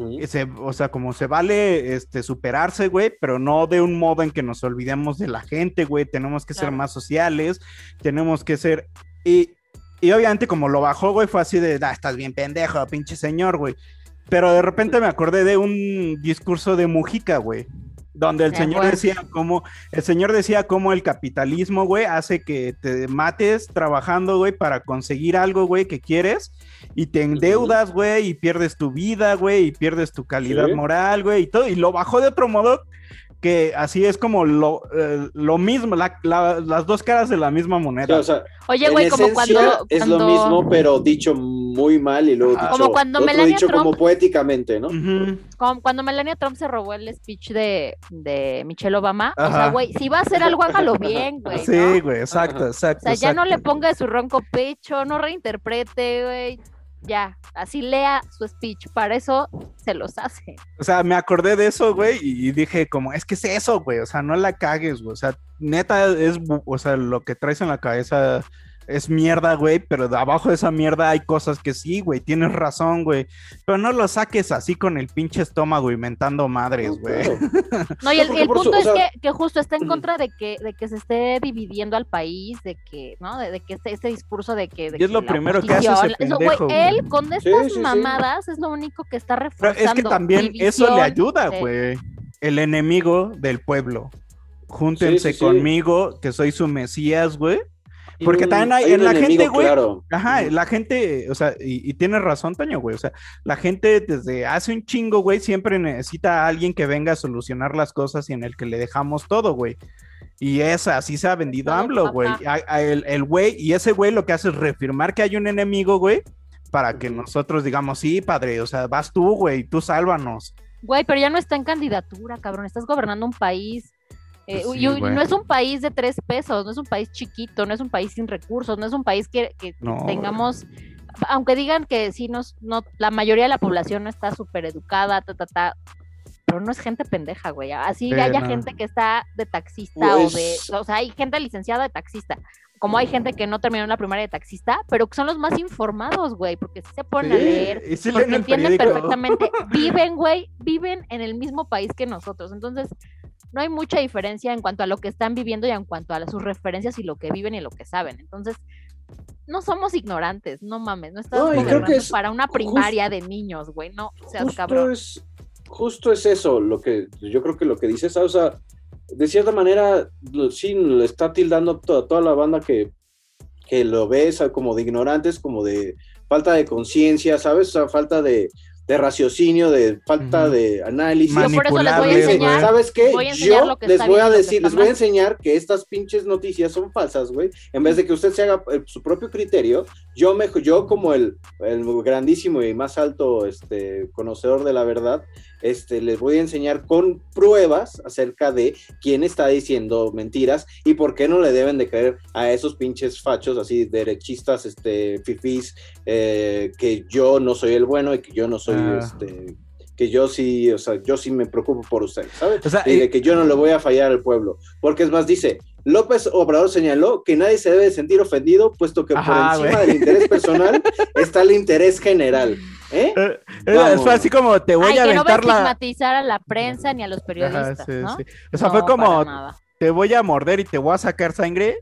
o sea, como se vale este, superarse, güey, pero no de un modo en que nos olvidemos de la gente, güey. Tenemos que ser más sociales, tenemos que ser. Y, y obviamente, como lo bajó, güey, fue así de, ah, estás bien pendejo, pinche señor, güey. Pero de repente me acordé de un discurso de Mujica, güey. Donde el señor decía cómo, el señor decía cómo el capitalismo, güey, hace que te mates trabajando, güey, para conseguir algo, güey, que quieres, y te endeudas, güey, y pierdes tu vida, güey, y pierdes tu calidad moral, güey, y todo, y lo bajó de otro modo que así es como lo, eh, lo mismo, las dos caras de la misma moneda. Oye, güey, como cuando, Es lo mismo, pero dicho muy mal y luego como cuando Melania dicho como poéticamente, ¿no? Como cuando Melania Trump se robó el speech de, de Michelle Obama. O sea, güey, si va a hacer algo, hágalo bien, güey. Sí, güey, exacto, exacto. O sea, ya no le ponga de su ronco pecho, no reinterprete, güey ya, así lea su speech, para eso se los hace. O sea, me acordé de eso, güey, y dije como, es que es eso, güey, o sea, no la cagues, güey, o sea, neta es, o sea, lo que traes en la cabeza es mierda, güey, pero de abajo de esa mierda hay cosas que sí, güey, tienes razón, güey. Pero no lo saques así con el pinche estómago inventando madres, güey. No, y el, punto es que, justo está en contra de que, de que se esté dividiendo al país, de que, ¿no? De, que este, este, discurso de que... y es lo primero que hace ese pendejo, Él, con estas mamadas, es lo único que está reforzando. Pero es que también eso le ayuda, güey. El enemigo del pueblo. Júntense conmigo, que soy su mesías, güey porque también hay, en la gente, güey. Ajá, la gente, o sea, y, y tienes razón, Toño, güey. O sea, la gente desde hace un chingo, güey, siempre necesita a alguien que venga a solucionar las cosas y en el que le dejamos todo, güey. Y es así se ha vendido AMLO, güey. El güey, y ese güey lo que hace es reafirmar que hay un enemigo, güey, para que nosotros digamos, sí, padre, o sea, vas tú, güey, tú sálvanos. Güey, pero ya no está en candidatura, cabrón. Estás gobernando un país eh, pues y, no es un país de tres pesos, no es un país chiquito, no es un país sin recursos, no es un país que, tengamos, aunque digan que sí, nos, no, la mayoría de la población no está súper educada, ta, ta, ta, pero no es gente pendeja, güey. Así haya gente que está de taxista o de, pues o sea, hay gente licenciada de taxista, como hay gente que no terminó la primaria de taxista, pero que son los más informados, güey, porque se ponen a leer, porque entienden perfectamente, viven, güey, viven en el mismo país que nosotros. Entonces, no hay mucha diferencia en cuanto a lo que están viviendo y en cuanto a sus referencias y lo que viven y lo que saben. Entonces, no somos ignorantes, no mames, no estamos para una primaria de niños, güey, no seas justo cabrón. Es, justo es eso, lo que yo creo que lo que dices, o sea, de cierta manera, sí, le está tildando toda, toda la banda que, que lo ve como de ignorantes, como de falta de conciencia, ¿sabes? O sea, falta de, de raciocinio, de falta de análisis. Yo por eso les voy a Manipulables, enseñar. ¿Sabes qué? voy a enseñar Yo lo que les voy a decir, les voy a enseñar que estas pinches noticias son falsas, güey. En vez de que usted se haga eh, su propio criterio, yo me, yo como el, el grandísimo y más alto este, conocedor de la verdad, este, les voy a enseñar con pruebas acerca de quién está diciendo mentiras y por qué no le deben de creer a esos pinches fachos así derechistas, este, fifís, eh, que yo no soy el bueno y que yo no soy, Ah. este, que yo sí, o sea, yo sí me preocupo por usted, ¿sabes? O sea, y de eh, que yo no le voy a fallar al pueblo. Porque es más, dice, López Obrador señaló que nadie se debe sentir ofendido, puesto que Ajá, por encima güey. del interés personal está el interés general. ¿Eh? eh, eh, fue así como te voy Ay, a que no va a aventar la. estigmatizar a la prensa ni a los periodistas, Ajá, sí, ¿no? sí. O sea, No, fue como te voy a morder y te voy a sacar sangre,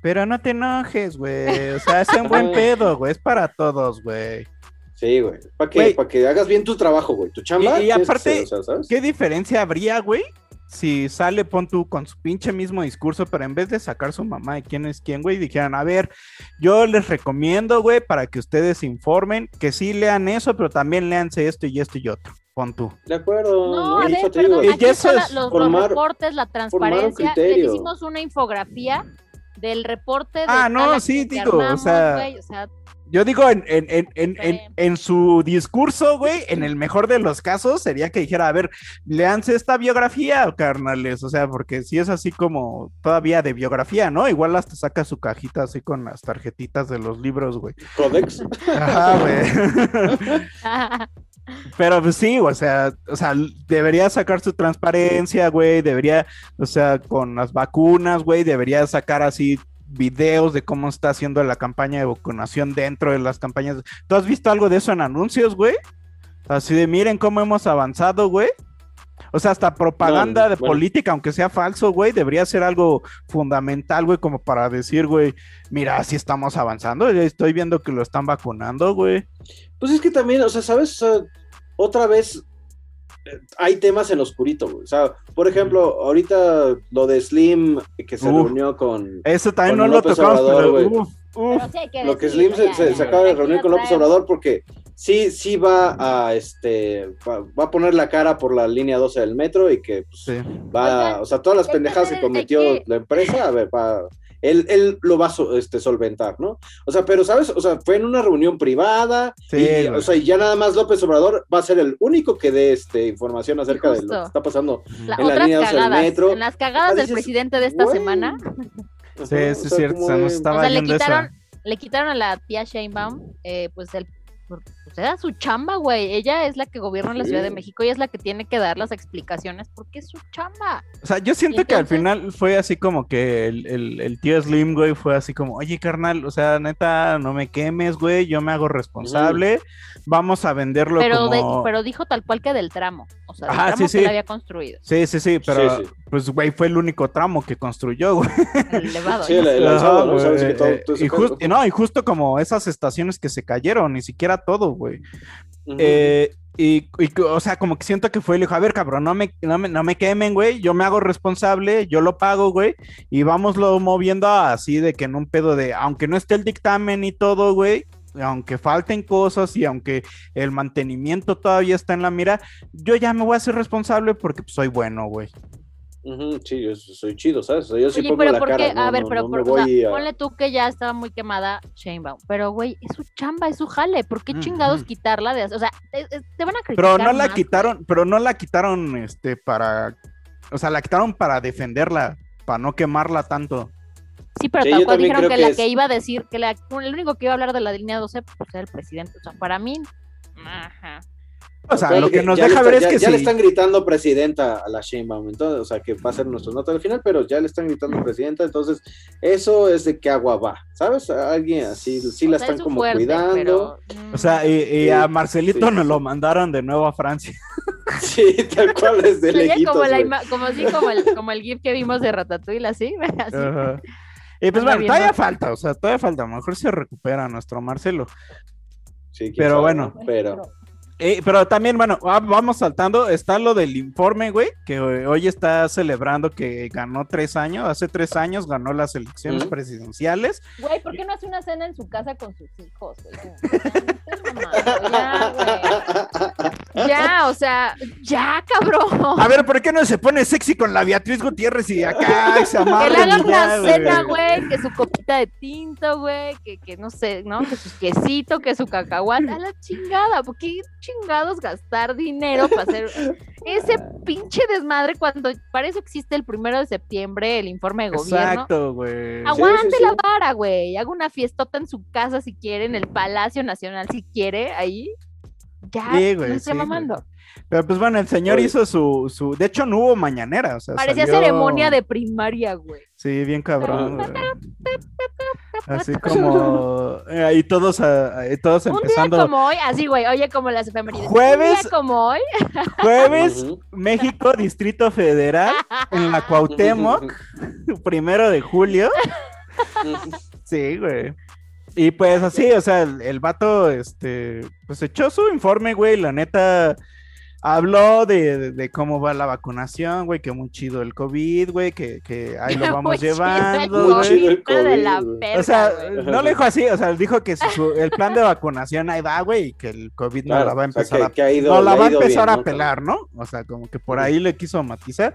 pero no te enojes, güey. O sea, es un buen pedo, güey. Es para todos, güey. Sí, güey. Para que, pa' que hagas bien tu trabajo, güey. Tu chamba. Y- y tienes que aparte, hacer, o sea, ¿sabes? ¿Qué diferencia habría, güey? Si sale, pon tú con su pinche mismo discurso, pero en vez de sacar su mamá de quién es quién, güey, dijeran, a ver, yo les recomiendo, güey, para que ustedes se informen, que sí lean eso, pero también leanse esto y esto y otro. Pon tú. De acuerdo. No, a ver, perdón, aquí eso la- los, reportes, la transparencia. Les criterio. hicimos una infografía del reporte de Ah, no, sí, digo, o sea, güey, o sea, Yo digo, en, en, en, en, en, su discurso, güey, en el mejor de los casos, sería que dijera, a ver, leanse esta biografía, carnales, o sea, porque si es así como todavía de biografía, ¿no? Igual hasta saca su cajita así con las tarjetitas de los libros, güey. Codex. Ajá, güey. Pero pues sí, o sea, o sea, debería sacar su transparencia, güey, debería, o sea, con las vacunas, güey, debería sacar así videos de cómo está haciendo la campaña de vacunación dentro de las campañas. ¿Tú has visto algo de eso en anuncios, güey? Así de miren cómo hemos avanzado, güey. O sea, hasta propaganda No, de bueno. política, aunque sea falso, güey, debería ser algo fundamental, güey, como para decir, güey, mira, así estamos avanzando, estoy viendo que lo están vacunando, güey. Pues es que también, o sea, ¿sabes? O sea, otra vez hay temas en lo oscurito, güey. O sea, por ejemplo, ahorita lo de Slim que se Uf. reunió con. Eso también Con no lo tocamos, Obrador, pero güey. uf, uf. Pero sí hay que Lo que Slim se, acaba de reunir lo con López. Obrador porque sí, sí va a este va, va a poner la cara por la línea 12 del metro y que pues, Sí. va, o sea, todas las pendejadas que cometió la empresa, a ver, va, él, él lo va a so- este, solventar, ¿no? O sea, pero, ¿sabes? O sea, fue en una reunión privada, Sí, y, o sea, y ya nada más López Obrador va a ser el único que dé este, información acerca de lo que está pasando La- en la línea 12 del cagadas, metro. en las cagadas Ah, del presidente de esta semana, Sí, o sí, sea, cierto, estaba o sea, le eso. quitaron, le quitaron a la tía Sheinbaum, eh, pues el pues era su chamba, güey. Ella es la que gobierna la Ciudad de. México y es la que tiene que dar las explicaciones porque es su chamba. O sea, yo siento que al final fue así como que el, el, el tío Slim, güey, fue así como, oye, carnal, o sea, neta, no me quemes, güey, yo me hago responsable, vamos a venderlo Pero, de- como... pero dijo tal cual que del tramo. O sea, del Ajá, tramo sí, que había construido. Sí, sí, sí, pero Sí, sí. pues, güey, fue el único tramo que construyó, güey. El elevado. Sí, el, el Ajá, alzado, ¿no? güey, Sabes que todo, eh, todo y, y no, y justo como esas estaciones que se cayeron, ni siquiera todo, güey. Eh, y, y, o sea, como que siento que fue, le dijo, a ver, cabrón, no me, no me, no me quemen, güey, yo me hago responsable, yo lo pago, güey, y vámoslo moviendo así de que en un pedo de, aunque no esté el dictamen y todo, güey, aunque falten cosas y aunque el mantenimiento todavía está en la mira, yo ya me voy a hacer responsable porque pues, soy bueno, güey. Ujú, sí, yo soy chido, ¿sabes? O sea, yo sí Oye, pongo pero la ¿por cara, qué? no, a ver, no- pero no por- me o sea, voy a... ponle tú que ya estaba muy quemada Sheinbaum, pero güey, es su chamba, es su jale, ¿por qué chingados quitarla de, o sea, te, te van a criticar Pero no la más, güey. quitaron, pero no la quitaron, este, para, o sea, la quitaron para defenderla, para no quemarla tanto. Sí, pero Sí, también dijeron que, que la es- que iba a decir, que la, el único que iba a hablar de la línea 12 pues era el presidente, o sea, para mí, ajá. O sea, lo que nos deja está- ver es ya- que ya sí. le están gritando presidenta a la Sheinbaum, entonces, o sea, que va a ser nuestra nota al final, pero ya le están gritando presidenta, entonces eso es de qué agua va, ¿sabes? A alguien así, sí O la sea, están es como fuerte, cuidando. pero, O sea, y, y Sí, a Marcelito sí, nos sí. lo mandaron de nuevo a Francia. Sí, tal cual es de Sería lejitos, como, la como así, como el, como el GIF que vimos de Ratatouille, así, así. Y pues bueno, todavía falta, o sea, todavía falta. A lo mejor se recupera nuestro Marcelo. Sí, Pero sabe, bueno. ¿no? Pero, Eh, pero también, bueno, va- vamos saltando. Está lo del informe, güey, que hoy está celebrando que ganó tres años. Hace tres años ganó las elecciones presidenciales. Güey, ¿por qué no hace una cena en su casa con sus hijos, güey? Ya, ya, güey. neta, o sea, ya, cabrón. A ver, ¿por qué no se pone sexy con la Beatriz Gutiérrez y acá se amarra? Que le hagan una cena, güey, que su copita de tinto, güey, que, que no sé, ¿no? Que su quesito, que su cacahuate, a la chingada, ¿por qué chingados gastar dinero para hacer ese pinche desmadre cuando para eso existe el primero de septiembre el informe de gobierno? Exacto, güey. Aguante sí, sí, sí. la vara, güey, haga una fiestota en su casa si quiere, en el Palacio Nacional si quiere, ahí ya güey, no esté sí, mamando. güey. Pero pues bueno, el señor hizo su, su. De hecho, no hubo mañanera. O sea, Parecía salió- ceremonia de primaria, güey. Sí, bien cabrón. güey. Así como. eh, ahí todos, ahí todos Un día empezando. como hoy, así, güey, oye, como las efemérides. Jueves- Un día como hoy. Jueves, México, Distrito Federal, en la Cuauhtémoc, primero de julio. Sí, güey. Y pues así, o sea, el, el vato, este, pues echó su informe, güey, la neta, habló de, de- de cómo va la vacunación, güey, que muy chido el COVID, güey, que, que ahí lo vamos llevando, güey. el de la O sea, güey. no lo dijo así, o sea, dijo que su- el plan de vacunación ahí va, güey, y que el COVID no la va a o sea, empezar que- a que ido- no la le va a empezar bien, a pelar, ¿no? O sea, como que por ahí le quiso matizar.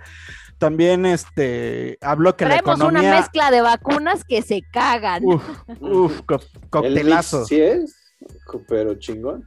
También este habló que Traemos la una economía mezcla de vacunas que se cagan. uf, uf, co- El coctelazo. mix sí es, pero chingón.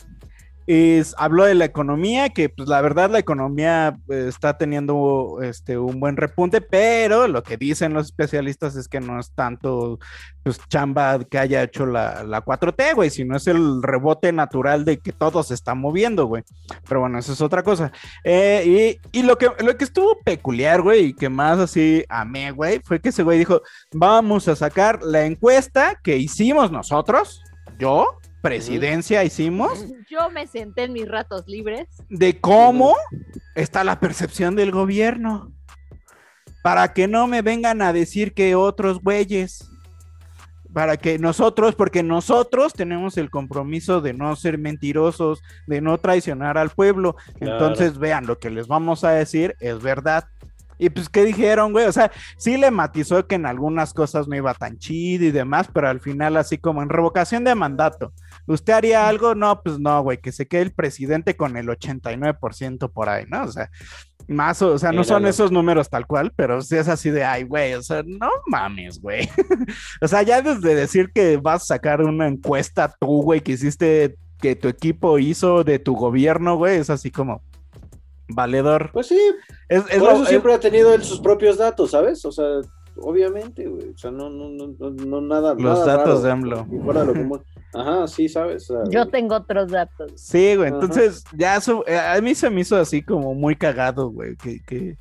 Y s- habló de la economía, que pues la verdad la economía eh, está teniendo este un buen repunte, pero lo que dicen los especialistas es que no es tanto pues chamba que haya hecho la, la 4T, güey, sino es el rebote natural de que todo se está moviendo, güey. Pero bueno, eso es otra cosa. Eh, y y lo, que, lo que estuvo peculiar, güey, y que más así amé, güey, fue que ese güey dijo, vamos a sacar la encuesta que hicimos nosotros, yo, presidencia hicimos, Yo me senté en mis ratos libres. de cómo está la percepción del gobierno. Para que no me vengan a decir que otros güeyes. Para que nosotros, porque nosotros tenemos el compromiso de no ser mentirosos, de no traicionar al pueblo. Claro. Entonces, vean, lo que les vamos a decir es verdad. Y pues, ¿qué dijeron, güey? O sea, sí le matizó que en algunas cosas no iba tan chido y demás, pero al final, así como en revocación de mandato, ¿usted haría algo? No, pues no, güey, que se quede el presidente con el 89% por ahí, ¿no? O sea, más, o sea, no son esos números tal cual, pero sí es así de, ay, güey, o sea, no mames, güey. o sea, ya desde decir que vas a sacar una encuesta tú, güey, que hiciste, que tu equipo hizo de tu gobierno, güey, es así como valedor. Pues sí, Es, es por lo- eso es- siempre ha tenido él sus propios datos, ¿sabes? O sea, obviamente, güey. O sea, no, no, no, no, nada. Los nada datos raro, de AMLO. y fuera lo común. Ajá, sí, ¿sabes? Yo tengo otros datos. Sí, güey, Ajá. entonces ya eso, eh, a mí se me hizo así como muy cagado, güey, que, que...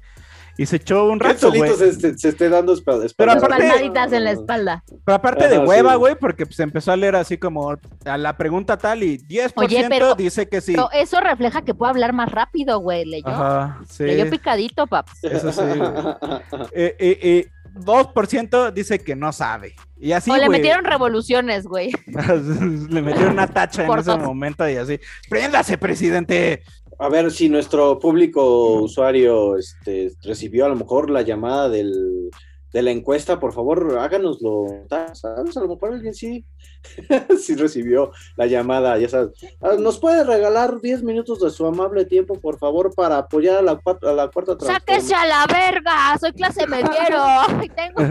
Y se echó un rato, güey. se, esté- se esté dando espalda. Pero Las aparte- palmaditas en la espalda. Pero aparte de hueva, sí. güey, porque pues empezó a leer así como a la pregunta tal y 10% Oye, pero- dice que sí. Pero eso refleja que puede hablar más rápido, güey. Leyó. Ajá, sí. Leyó picadito, paps. Eso sí, güey. Eh, eh, eh, 2% dice que no sabe. Y así, o le metieron revoluciones, güey. le metieron una tacha en ese momento y así. ¡Préndase, presidente! A ver si nuestro público usuario este, recibió a lo mejor la llamada del, de la encuesta, por favor, háganoslo. ¿Sabes? A lo mejor alguien sí, sí recibió la llamada, ya sabes. Ah, ¿Nos puede regalar 10 minutos de su amable tiempo, por favor, para apoyar a la, a la cuarta ¡Sáquese a la verga! ¡Soy clase mediero! Y tengo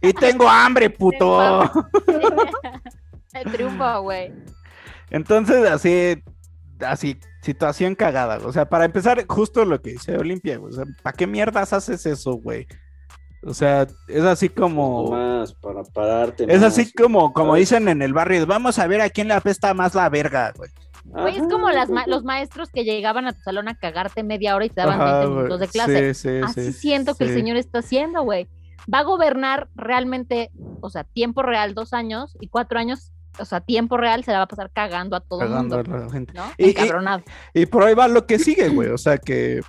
Y tengo hambre, puto. el triunfo, güey. Entonces, así, así, situación cagada. O sea, para empezar, justo lo que dice Olimpia, güey. O sea, ¿para qué mierdas haces eso, güey? O sea, es así como. Más para pararte. Es más. así como, como dicen en el barrio, vamos a ver a quién le apesta más la verga, güey. Güey, es como las ma- los maestros que llegaban a tu salón a cagarte media hora y te daban Ajá, 20 güey. minutos de clase. Sí, sí, Así sí, siento que el señor está haciendo, güey. Va a gobernar realmente, o sea, tiempo real dos años y cuatro años, o sea, tiempo real se la va a pasar cagando a todo el Cagando mundo, a la gente. ¿no? Y- y- Encabronado. Y por ahí va lo que sigue, güey. O sea que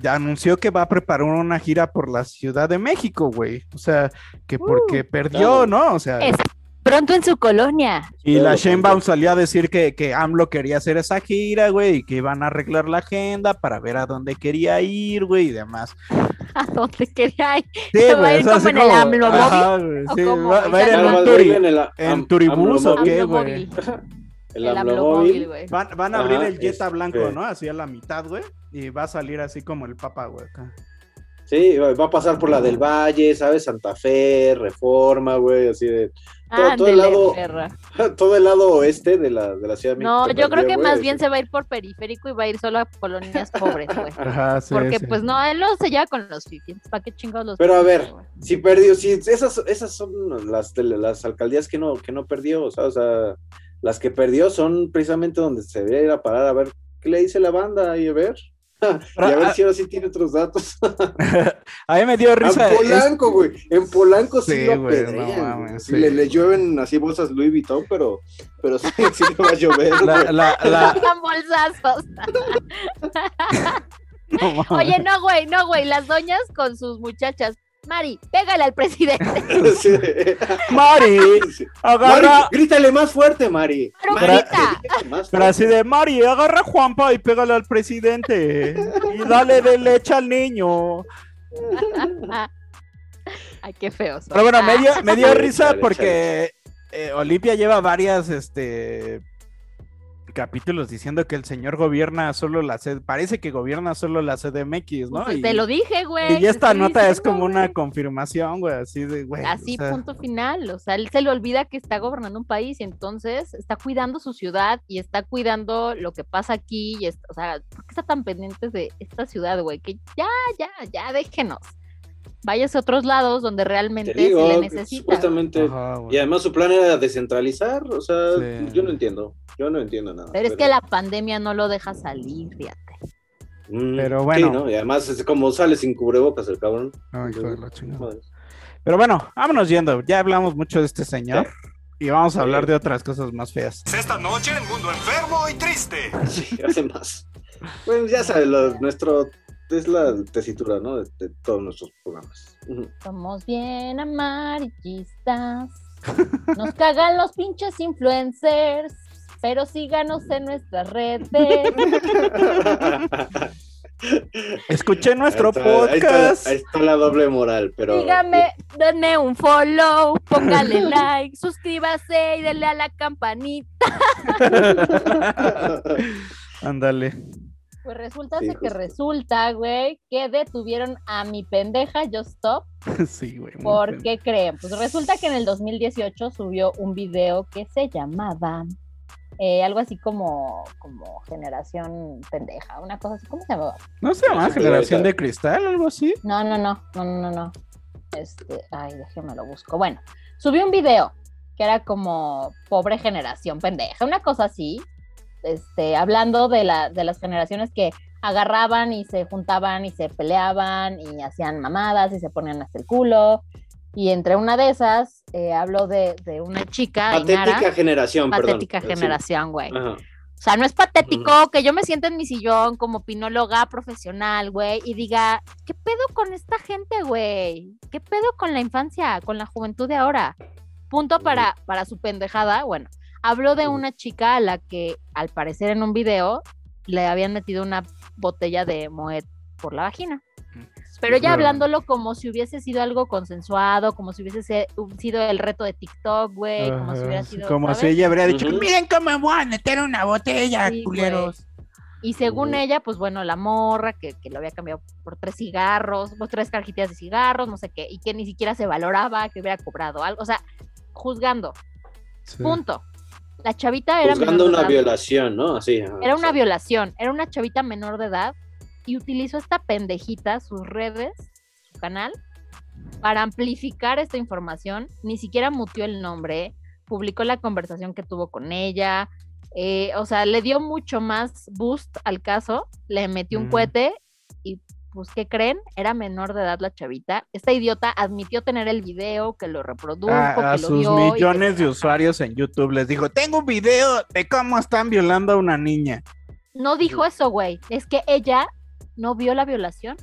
ya anunció que va a preparar una gira por la Ciudad de México, güey. O sea, que porque perdió, claro. ¿no? O sea, Es pronto en su colonia. y la Sheinbaum salió a decir que, que AMLO quería hacer esa gira, güey, y que iban a arreglar la agenda para ver a dónde quería ir, güey, y demás. ¿A dónde quería ir? Sí, ¿Va a güey, ir es como así en el AMLO móvil? Ajá, güey, ¿O sí, va, va a ir en en el en turibús AMLO o qué, güey. El, El AMLO güey. Van, van a abrir Ajá, el Jetta este- blanco, ¿no? Así a la mitad, güey. Y va a salir así como el papa, güey, acá. Sí, va va a pasar por la del Valle, ¿sabes? Santa Fe, Reforma, güey, así de todo, todo el lado, todo el lado oeste de la, de la Ciudad de México. No, yo creo que güey, más bien se va a ir por periférico y va a ir solo a colonias pobres, güey. Ajá, sí. Porque sí. pues no, él no se lleva con los fifis. ¿Para qué chingados los Pero a ver, güey? si perdió, si esas, esas son las, de las alcaldías que no, que no perdió, o sea, o sea, las que perdió son precisamente donde se debería ir a parar a ver qué le dice la banda y a ver. y a ver si ahora sí tiene otros datos. A mí me dio risa. en Polanco, güey. En Polanco sí, Sí, lo güey, apedrean, no güey. mames, Sí, sí. le, le llueven así bolsas Louis Vuitton, pero, pero sí, sí le va a llover. La, güey. la, la- Son bolsazos. no. Oye, no, güey, no, güey. Las doñas con sus muchachas. Mari, pégale al presidente. Sí. Mari, agarra. Mari, grítale más fuerte, Mari. Pero Mari, grita. más Pero así fuerte. de Mari, agarra a Juanpa y pégale al presidente. Y dale de leche al niño. Ay, qué feo. Pero bueno, me dio, me dio risa porque eh, Olimpia lleva varias este capítulos diciendo que el señor gobierna solo la sed, parece que gobierna solo la CDMX, ¿no? Pues y, te lo dije, güey. y esta nota es como una confirmación, güey, así de, güey. o Así, sea, punto final. O sea, él se le olvida que está gobernando un país y entonces está cuidando su ciudad y está cuidando lo que pasa aquí. Y es- o sea, ¿por qué está tan pendiente de esta ciudad, güey? Que ya, ya, ya, déjenos. Váyase a otros lados donde realmente Te digo, se le necesita. supuestamente. ajá, güey. Y además su plan era descentralizar, o sea, Sí. yo no entiendo, yo no entiendo nada. Pero es que la pandemia no lo deja salir, fíjate. Mm, Pero bueno. Sí, ¿no? Y además es como sale sin cubrebocas el cabrón. Ay, de la chingada. Pero bueno, vámonos yendo. Ya hablamos mucho de este señor. Y vamos a hablar de otras cosas más feas. Esta noche en Mundo Enfermo y Triste. Sí, hace más. Bueno, ya sabes, lo- nuestro es la tesitura, ¿no? De, de todos nuestros programas. Somos bien amarillistas. Nos cagan los pinches influencers. Pero síganos en nuestras redes. Escuché nuestro Ahí está- ahí está- podcast. Ahí está, la doble moral, pero. Dígame, denme un follow, póngale like, suscríbase y denle a la campanita. Ándale. Pues resulta Sí, que resulta, güey, que detuvieron a mi pendeja Just Stop. sí, güey. ¿Por qué creen? Pues resulta que en el 2018 subió un video que se llamaba eh, algo así como, como generación pendeja, una cosa así, ¿cómo se llamaba? ¿No se llama Sí, generación de cristal algo así? No, no, no, no, no, no, no. Este, ay, déjeme lo busco. Bueno, subí un video que era como pobre generación pendeja, una cosa así, este, hablando de, la, de las generaciones que agarraban y se juntaban y se peleaban y hacían mamadas y se ponían hasta el culo. Y entre una de esas, eh, hablo de, de una chica, Patética Ainara, generación, perdón. patética Sí. generación, güey. O sea, no es patético que yo me sienta en mi sillón como pinóloga profesional, güey, y diga, ¿qué pedo con esta gente, güey? ¿Qué pedo con la infancia, con la juventud de ahora? Punto para, para su pendejada. Bueno, habló de una chica a la que, al parecer en un video, le habían metido una botella de Moet por la vagina. Pero ya hablándolo como si hubiese sido algo consensuado, como si hubiese se- sido el reto de TikTok, güey, como si hubiera sido. como ¿sabes? si ella habría dicho, miren cómo me voy a meter una botella, Sí, culeros. Y según ella, pues bueno, la morra que, que lo había cambiado por tres cigarros, por tres cajitas de cigarros, no sé qué, y que ni siquiera se valoraba que hubiera cobrado algo. O sea, juzgando. Sí. Punto. La chavita era Buscando una edad. violación, ¿no? Así. ajá, Era una sí. violación, era una chavita menor de edad y utilizó esta pendejita, sus redes, su canal, para amplificar esta información. Ni siquiera mutió el nombre, publicó la conversación que tuvo con ella. eh, o sea, le dio mucho más boost al caso, le metió un Ujú. cohete y pues, ¿qué creen? Era menor de edad la chavita. Esta idiota admitió tener el video, que lo reprodujo, A, a que lo sus vio y que- millones de usuarios en YouTube les dijo, tengo un video de cómo están violando a una niña. No dijo eso, güey. Es que ella no vio la violación.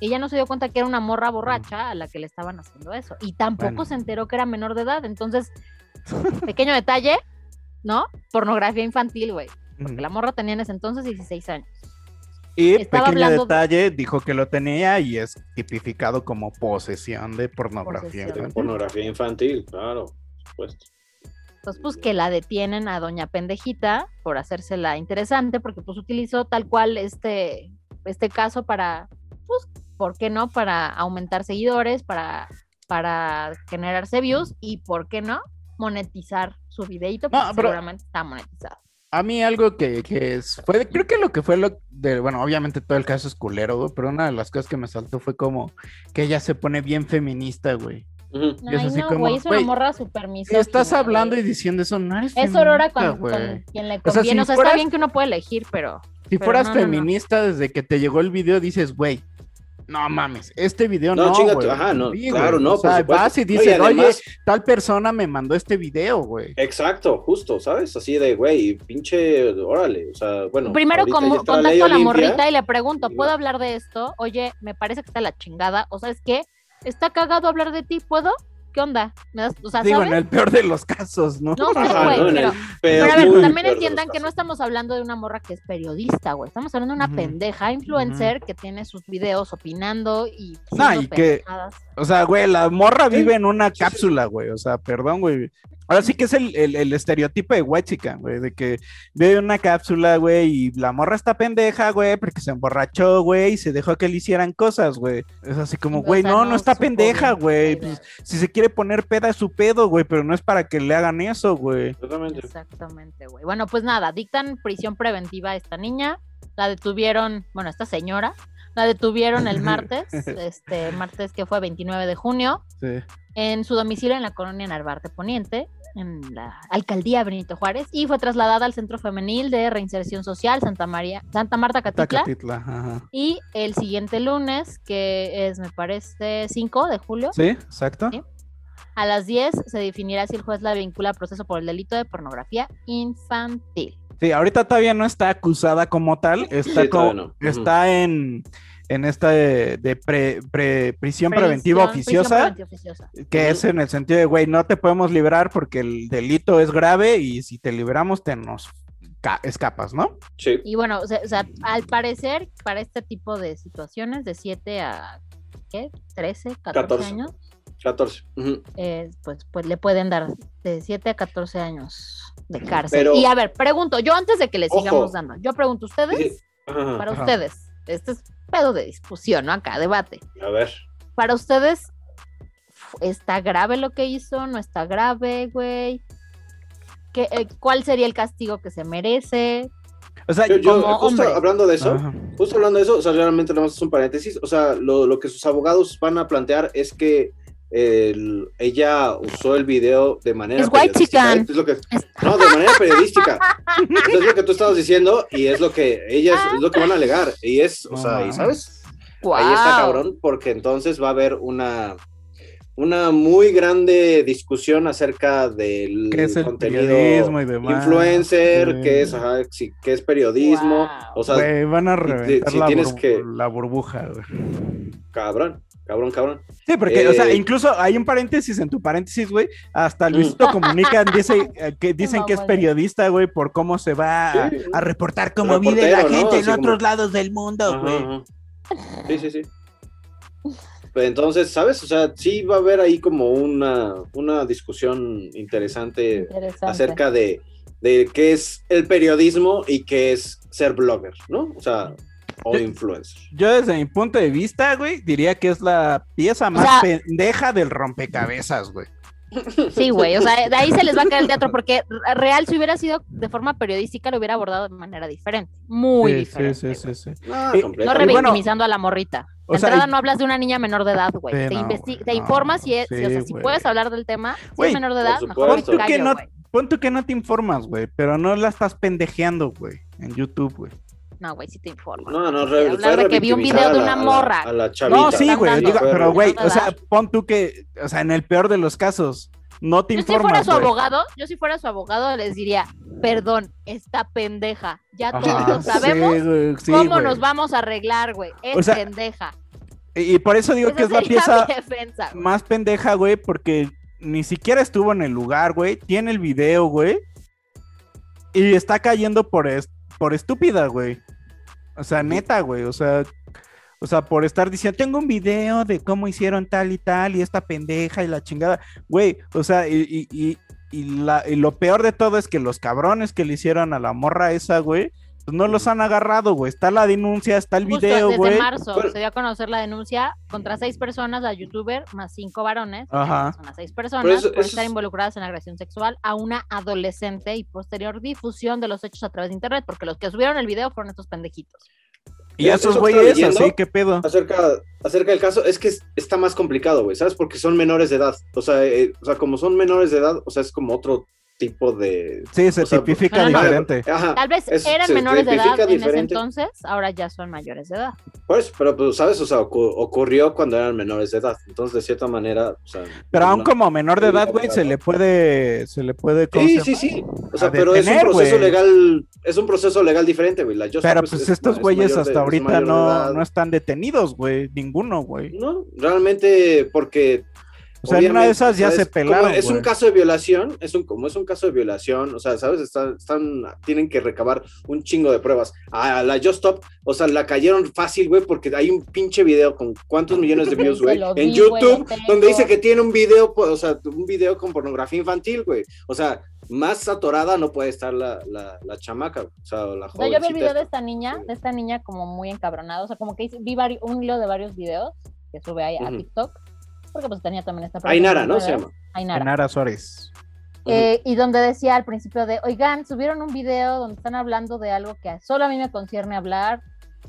Ella no se dio cuenta que era una morra borracha a la que le estaban haciendo eso. Y tampoco Bueno. se enteró que era menor de edad. Entonces, pequeño detalle, ¿no? Pornografía infantil, güey. Porque la morra tenía en ese entonces 16 años. Y Estaba pequeño hablando detalle, dijo que lo tenía y es tipificado como posesión de pornografía. Posesión. De pornografía infantil, claro, por supuesto. Entonces, pues que la detienen a doña pendejita por hacérsela interesante, porque pues utilizó tal cual este, este caso para, pues, ¿por qué no? Para aumentar seguidores, para, para generarse views y, ¿por qué no? Monetizar su videito, porque No, pero- seguramente está monetizado. A mí algo que, que es, fue, creo que lo que fue lo de, bueno, obviamente todo el caso es culero, güey, pero una de las cosas que me saltó fue como que ella se pone bien feminista, güey. Y es Ay, así no, como, güey, es una güey, morra súper misógina, Estás güey. hablando y diciendo eso, no eres Es Aurora feminista, con, quien le O sea, conviene. O sea, si fueras- está bien que uno puede elegir, pero. Si pero fueras no, no, no. feminista desde que te llegó el video, dices, güey, no mames, este video No, no, chinga tu- güey. ajá, no, Sí, claro, güey. no, O sea, vas y No, y dices, además- oye, tal persona me mandó este video, güey. Exacto, justo, ¿sabes? Así de, güey, pinche, órale, o sea, bueno. Primero como contacto a la Olimpia. morrita y le pregunto, ¿puedo hablar de esto? Oye, me parece que está la chingada. O sabes qué? Está cagado hablar de ti, ¿puedo? ¿Qué onda? ¿Me das, o sea, Digo, ¿sabes? en el peor de los casos, ¿no? No sé, güey, ¿no? Pero, a ver, también entiendan que no estamos hablando de una morra que es periodista, güey. Estamos hablando de una pendeja influencer que tiene sus videos opinando y No, y que, pendejadas. O sea, güey, la morra vive en una cápsula, güey. O sea, perdón, güey. Ahora sí que es el, el, el estereotipo de white chica, güey, de que vive en una cápsula, güey, y la morra está pendeja, güey, porque se emborrachó, güey, y se dejó que le hicieran cosas, güey. Es así como, güey, no, no no está pendeja, güey. Pues, si se quiere poner peda es su pedo, güey, pero no es para que le hagan eso, güey. Totalmente. Exactamente, güey. Bueno, pues nada, dictan prisión preventiva a esta niña. La detuvieron, bueno, esta señora, la detuvieron el martes, este martes que fue 29 de junio, Sí. en su domicilio en la colonia Narvarte Poniente, en la alcaldía Benito Juárez, y fue trasladada al Centro Femenil de Reinserción Social Santa María, Santa Marta Catitla. Tacatitla, ajá. Y el siguiente lunes, que es, me parece, 5 de julio, Sí, exacto. Sí. a las 10 se definirá si el juez la vincula a proceso por el delito de pornografía infantil. Sí, ahorita todavía no está acusada como tal, está, Sí, como- está en, en esta de, de pre- pre- prisión preventiva Prisión- prisión oficiosa, preventiva oficiosa. que es en el sentido de, güey, no te podemos liberar porque el delito es grave y si te liberamos te nos ca- escapas, ¿no? Sí. Y bueno, o sea, o sea, al parecer, para este tipo de situaciones, de 7 a, ¿qué? 13, 14 14. años, 14. Ujú. eh, pues, pues le pueden dar de 7 a 14 años de cárcel. Pero- y a ver, pregunto, yo antes de que le sigamos dando, yo pregunto, ¿ustedes? Sí. Ajá. Para Ajá. ustedes, este es pedo de discusión, ¿no? Acá, debate. A ver. Para ustedes, ¿está grave lo que hizo? ¿No está grave, güey? ¿Qué, eh, ¿Cuál sería el castigo que se merece? O sea, Yo, justo hombre. hablando de eso, Ajá. justo hablando de eso, o sea, realmente nada más es un paréntesis, o sea, lo, lo que sus abogados van a plantear es que el- ella usó el video de manera Es white periodística. ¿eh? Es lo que- no, de manera periodística. Es lo que tú estabas diciendo y es lo que ellas es lo que van a alegar. Y es, o sea, y sabes, ahí está cabrón, porque entonces va a haber una una muy grande discusión acerca del ¿Qué es el contenido periodismo y demás? influencer, Sí. qué es, ajá, sí, qué es periodismo, Guau. o sea, Güey, van a si- reventar si la, tienes burbu- que- la burbuja, güey. cabrón, cabrón, cabrón. Sí, porque, o sea, Eh, incluso hay un paréntesis en tu paréntesis, güey. Hasta Luisito Comunica dice eh, que dicen que es periodista, güey, por cómo se va a, Sí. a reportar cómo vive la ¿no? gente en otros como- lados del mundo, güey. Sí, sí, sí. Pero entonces, ¿sabes? O sea, sí va a haber ahí como una, una discusión interesante Interesante. acerca de, de qué es el periodismo y qué es ser blogger, ¿no? O sea, o Yo- influencer. Yo desde mi punto de vista, güey, diría que es la pieza más sea- pendeja del rompecabezas, güey. Sí, güey, o sea, de ahí se les va a caer el teatro, porque real, si hubiera sido de forma periodística, lo hubiera abordado de manera diferente, muy Sí, diferente. Sí, sí, sí, sí. No, Y- revictimizando a la morrita. o De sea, entrada y- no hablas de una niña menor de edad, güey. Sí, te, no, güey, te no, informas si es, si- o sea, si güey. puedes hablar del tema, si Güey, es menor de edad, mejor. Pon tú que no-. Pon tú que no te informas, güey, pero no la estás pendejeando, güey, en YouTube, güey. No, güey, sí te informas. No, no, re- hablar fue de que vi un video de una la- a la- morra. A la chavita. No, sí, güey, pero güey, o sea, pon tú que, o sea, en el peor de los casos, no te Yo si fuera su abogado, yo si fuera su abogado les diría, perdón, esta pendeja, ya Ajá, todos sabemos sí, güey, sí, cómo nos vamos a arreglar, güey. Es O sea, pendeja. Y por eso digo Esa que es la pieza defensa, más pendeja, güey, porque ni siquiera estuvo en el lugar, güey. Tiene el video, güey. Y está cayendo por, es- por estúpida, güey. O sea, neta, güey. O sea, o sea, por estar diciendo, tengo un video de cómo hicieron tal y tal y esta pendeja y la chingada. Güey, o sea, y, y- y- y, la, y lo peor de todo es que los cabrones que le hicieron a la morra esa, güey, no los han agarrado, güey. Está la denuncia, está el Justo video, desde güey. marzo se dio a conocer la denuncia contra seis personas, la youtuber, más cinco varones. Ajá. Son las seis personas eso- por eso estar es- involucradas en agresión sexual a una adolescente y posterior difusión de los hechos a través de internet, porque los que subieron el video fueron estos pendejitos. Y Eso esos güeyes, así, ¿qué pedo? Acerca, acerca del caso, es que es- está más complicado, güey, ¿sabes? Porque son menores de edad. O sea, eh, o sea, como son menores de edad, o sea, es como otro tipo de. Sí, se sea, tipifica diferente. Ajá, Tal vez es- eran menores de edad en ese entonces, ahora ya son mayores de edad. Pues, pero pues, ¿sabes? O sea, ocu- ocurrió cuando eran menores de edad. Entonces, de cierta manera, o sea. Pero aún no- como menor de edad, güey, se le puede, se le puede. ¿cómo Sí, sí, sí. O sea, pero es un proceso legal, es un proceso legal diferente, güey. Pero pues es- estos es güeyes hasta ahorita no, no están detenidos, güey. Ninguno, güey. No, realmente porque O sea, en una de esas ya ¿sabes? se pelaron, Como es un caso de violación, es un, como es un caso de violación, o sea, ¿sabes? Están, están, tienen que recabar un chingo de pruebas. A la Just Stop, o sea, la cayeron fácil, güey, porque hay un pinche video con cuántos millones de views, güey, en vi, YouTube, donde dice que tiene un video, pues, o sea, un video con pornografía infantil, güey. O sea, más atorada no puede estar la, la, la chamaca, o sea, la sea, yo vi el video de esta. niña, de esta niña como muy encabronada, o sea, como que vi un hilo de varios videos que sube ahí a. TikTok, porque pues tenía también esta Ainara, ¿no? Se llama. Ainara. Nara Suárez. Eh, y donde decía al principio de, oigan, subieron un video donde están hablando de algo que solo a mí me concierne hablar.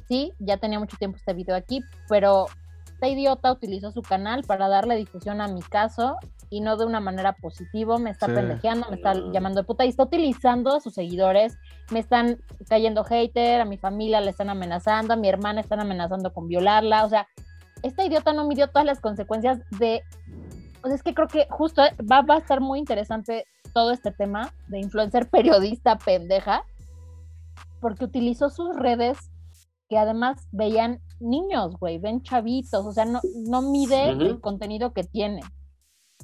Sí, ya tenía mucho tiempo este video aquí, pero esta idiota utilizó su canal para darle difusión a mi caso y no de una manera positiva, me está Sí. pendejeando, me está llamando de puta y está utilizando a sus seguidores, me están cayendo hater, a mi familia le están amenazando, a mi hermana están amenazando con violarla, o sea, esta idiota no midió todas las consecuencias de o sea, es que creo que justo eh, va, va a estar muy interesante todo este tema de influencer periodista pendeja, porque utilizó sus redes que además veían niños, güey, ven chavitos, o sea, no, no mide el contenido que tiene.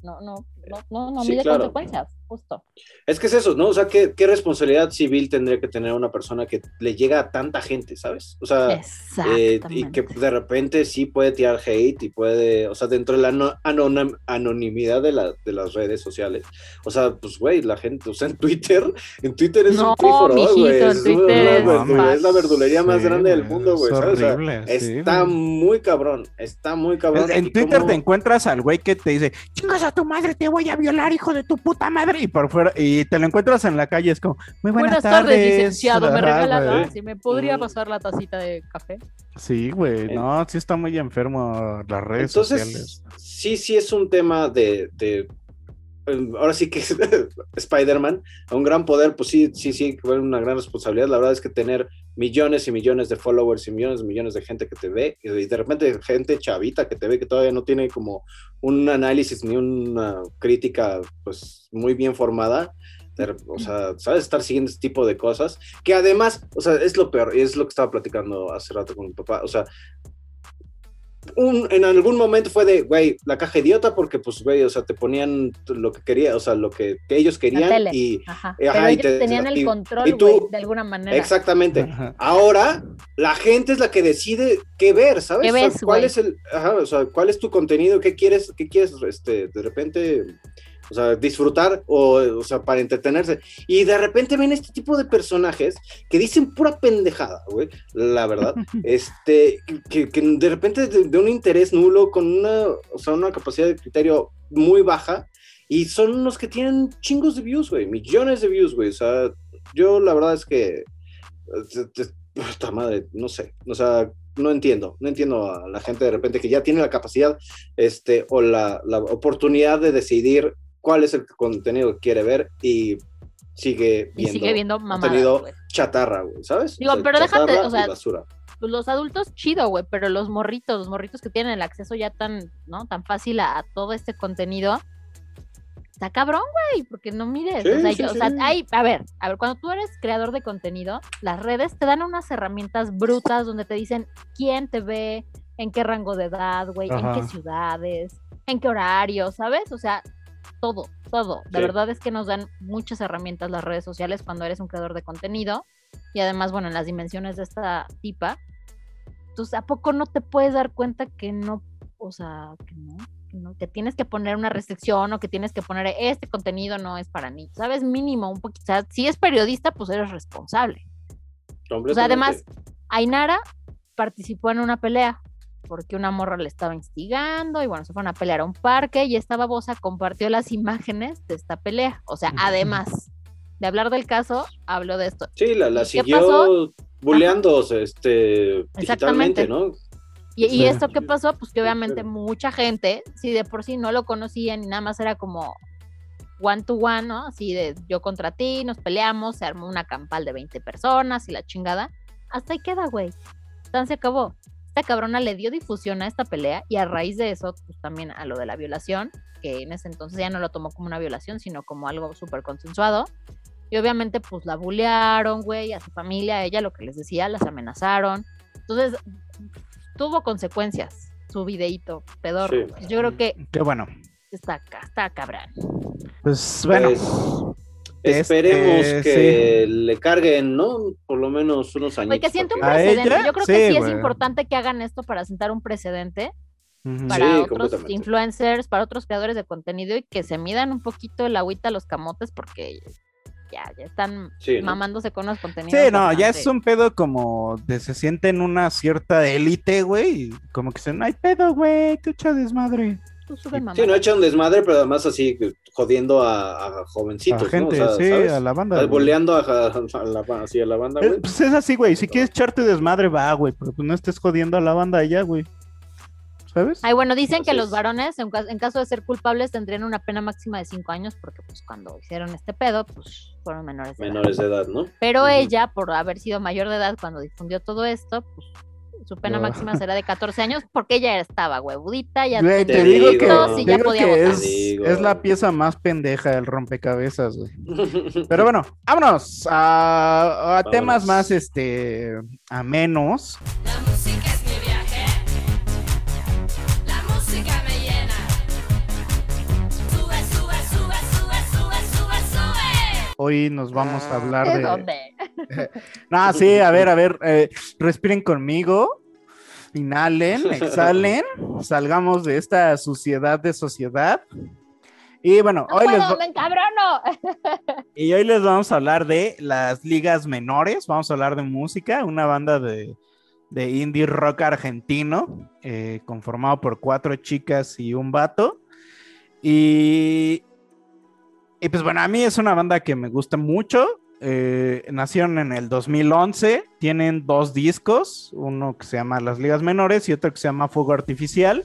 No, no, no, no, no Sí, mide claro. consecuencias, justo. Es que es eso, ¿no? O sea, ¿qué, qué responsabilidad civil tendría que tener una persona que le llega a tanta gente, ¿sabes? O sea, eh, y que de repente sí puede tirar hate y puede, o sea, dentro de la ano- anonim- anonimidad de, la, de las redes sociales. O sea, pues, güey, la gente, o sea, en Twitter, en Twitter es No, un mijito, güey. en Es, es más- la verdulería más sí, grande del mundo, güey, es ¿sabes? O sea, horrible, sí, está güey. muy cabrón, está muy cabrón. En y Twitter cómo- te encuentras al güey que te dice, chingas a tu madre, te voy a violar, hijo de tu puta madre. Y por fuera, y te lo encuentras en la calle, es como, muy buenas, Buenas tardes, tardes. licenciado. Me Ajá, regala, güey. ¿no? Si me podría Mm. pasar la tacita de café. Sí, güey, no, sí está muy enfermo las redes Entonces, sociales. sí, sí es un tema de, de- eh, ahora sí que es Spider-Man, a un gran poder, pues sí, sí, sí, que una gran responsabilidad. La verdad es que tener millones y millones de followers y millones y millones de gente que te ve, y de repente gente chavita que te ve que todavía no tiene como un análisis ni una crítica, pues muy bien formada. O sea, sabes estar siguiendo este tipo de cosas, que además, o sea, es lo peor, y es lo que estaba platicando hace rato con mi papá, o sea, un, en algún momento fue de, güey, la caja idiota, porque pues, güey, o sea, te ponían lo que quería, o sea, lo que, que ellos La querían tele. y... Ajá. eh, ajá, Pero y ellos te- tenían el y- control, y tú- güey, de alguna manera. Exactamente. Ajá. Ahora, la gente es la que decide qué ver, ¿sabes? ¿Qué O sea, ves, ¿Cuál güey? es el, ajá, o sea, cuál es tu contenido? ¿Qué quieres, qué quieres, este, de repente, o sea, disfrutar o, o sea, para entretenerse? Y de repente ven este tipo de personajes que dicen pura pendejada, güey, la verdad, este, que, que de repente de, de un interés nulo, con una, o sea, una capacidad de criterio muy baja, y son los que tienen chingos de views, güey, millones de views, güey, o sea, yo la verdad es que puta madre, no sé, o sea, no entiendo, no entiendo a la gente de repente que ya tiene la capacidad, este, o la, la oportunidad de decidir cuál es el contenido que quiere ver y sigue Y viendo, sigue viendo mamadas, contenido chatarra, güey, ¿sabes? Digo, pero déjate, o sea, y basura. pues los adultos chido, güey, pero los morritos, los morritos que tienen el acceso ya tan, ¿no? Tan fácil a, a todo este contenido, está cabrón, güey, porque no mires, Sí, o sea, sí, yo- o sea, sí. hay, a ver, a ver, cuando tú eres creador de contenido, las redes te dan unas herramientas brutas donde te dicen quién te ve, en qué rango de edad, güey, en qué ciudades, en qué horario, ¿sabes? O sea, todo, todo. De Sí. verdad es que nos dan muchas herramientas las redes sociales cuando eres un creador de contenido y además, bueno, en las dimensiones de esta tipa. Entonces, ¿a poco no te puedes dar cuenta que no, o sea, que no, ¿no? que tienes que poner una restricción o que tienes que poner este contenido no es para niños, ¿sabes? Mínimo, un poquito. O sea, si es periodista, pues eres responsable. O sea, además, Ainara participó en una pelea porque una morra le estaba instigando y bueno, se fueron a pelear a un parque y esta babosa compartió las imágenes de esta pelea. O sea, además de hablar del caso, habló de esto. Sí, la, la siguió buleándose este, digitalmente, ¿no? Y, esto qué pasó, pues que obviamente mucha gente, si de por sí no lo conocían y nada más era como one to one, ¿no? Así de yo contra ti, nos peleamos, se armó una campal de 20 personas y la chingada. Hasta ahí queda, güey. Entonces se acabó. Esta cabrona le dio difusión a esta pelea y a raíz de eso, pues también a lo de la violación, que en ese entonces ya no lo tomó como una violación, sino como algo súper consensuado. Y obviamente, pues la bullearon, güey, a su familia, a ella lo que les decía, las amenazaron. Entonces, tuvo consecuencias su videíto pedor. Yo creo que. Qué bueno. Está, está cabrón. Pues bueno. Pues, esperemos este, que le carguen, ¿no? Por lo menos unos años. Porque siente un precedente. Yo creo que sí es importante que hagan esto para sentar un precedente para otros influencers, para otros creadores de contenido y que se midan un poquito el agüita a los camotes porque ya, ya están mamándose con los contenidos. Sí, no, ya es un pedo como de se sienten una cierta élite, güey, como que se no hay pedo, güey, Sí, no echa un desmadre, pero además así jodiendo a, jovencitos, a gente, sí, a la banda. Boleando a, la, así a la banda, güey. Pues es así, güey, si quieres echarte desmadre, va, güey, pero pues no estés jodiendo a la banda allá, güey. ¿sabes? Ay, bueno, dicen que los varones, en, caso de ser culpables, tendrían una pena máxima de cinco años, porque pues cuando hicieron este pedo, pues fueron menores de menores edad. de edad, ¿no? Pero ella, por haber sido mayor de edad cuando difundió todo esto, pues su pena máxima será de 14 años porque ella estaba huevudita, ya te, digo que, ya podía es, es, la pieza más pendeja del rompecabezas, güey. Pero bueno, vámonos a, a temas más este a menos. Hoy nos vamos a hablar de. dónde? no, sí, a ver, a ver, eh, respiren conmigo, inhalen, exhalen, salgamos de esta suciedad de sociedad. Y bueno, hoy les y hoy les vamos a hablar de las ligas menores, vamos a hablar de música, una banda de, de indie rock argentino, eh, conformado por cuatro chicas y un vato. Y y pues bueno, a mí es una banda que me gusta mucho. Eh, nacieron en el 2011, tienen dos discos, uno que se llama Las Ligas Menores y otro que se llama Fuego Artificial.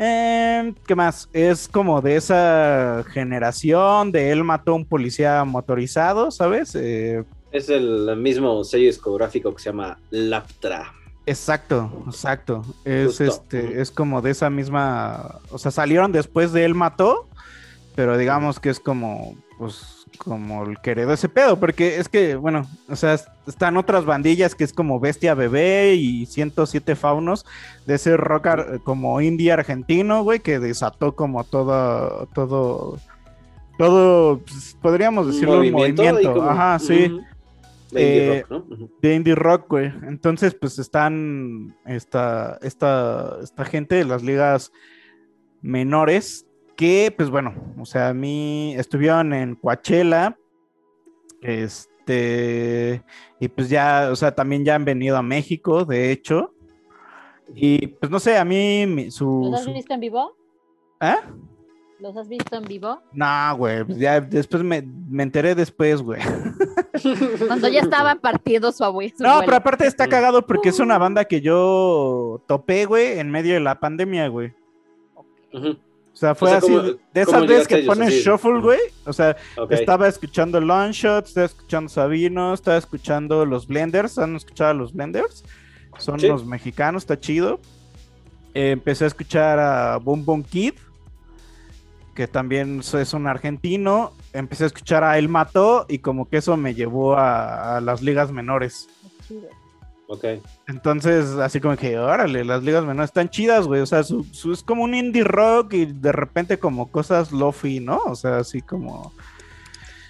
Eh, ¿Qué más? Es como de esa generación de él mató a un policía motorizado, ¿sabes? Eh, es el mismo sello discográfico que se llama Laptra. Exacto, exacto. Es este, es como de esa misma. O sea, salieron después de él mató pero digamos que es como, pues, como el que heredó ese pedo, porque es que, bueno, o sea, están otras bandillas que es como Bestia Bebé y 107 Faunos, de ese rock como indie argentino, güey, que desató como todo, todo, todo, pues, podríamos decirlo, un movimiento, ajá, sí. De indie rock, ¿no? De indie rock, güey. Entonces, pues están esta, esta, esta gente de las ligas menores que, pues bueno, o sea, a mí estuvieron en Coachella, este, y pues ya, o sea, también ya han venido a México, de hecho, y pues no sé, a mí su... ¿Los has visto en vivo? ¿Eh? ¿Los has visto en vivo? No, güey, pues ya después me, enteré después, güey. Cuando ya estaba partido su abuelo. No, pero aparte está cagado porque es una banda que yo topé, güey, en medio de la pandemia, güey. Sea, fue así, de esas veces que pones shuffle, güey. O sea, estaba escuchando Longshot, estaba escuchando Sabino, estaba escuchando los Blenders. ¿Han escuchado a los Blenders? Son los mexicanos, está chido. Eh, empecé a escuchar a Boom Boom Kid, que también es un argentino. Empecé a escuchar a El Mató y como que eso me llevó a, las ligas menores. Ok. Entonces, así como que, órale, las ligas menores están chidas, güey. O sea, su, es como un indie rock y de repente como cosas lofi, ¿no? O sea, así como...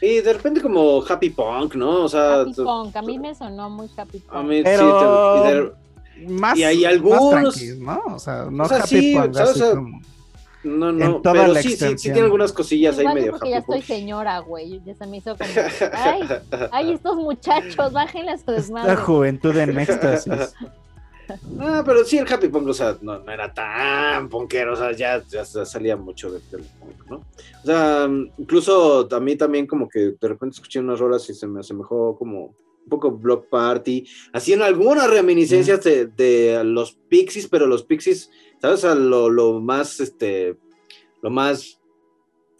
Y de repente como happy punk, ¿no? O sea... Happy punk, a mí me sonó muy happy punk. A mí Pero... sí, más, y hay algunos... Más ¿no? O sea, no happy punk, así como... No, no, En toda pero la sí, sí, sí tiene algunas cosillas ahí Igual medio porque ya estoy señora, güey. Ya se me hizo como, ay, ay, estos muchachos, bájenle a su La desmadre. juventud en éxtasis. Ah, pero sí, el happy punk, o sea, no, no era tan punkero, o sea, ya, ya salía mucho de- del punk, ¿no? O sea, incluso a mí también como que de repente escuché unas rolas y se me asemejó como un poco Block Party, haciendo algunas reminiscencias de, de los Pixies, pero los Pixies, ¿sabes? O sea, lo, lo más, este, lo más,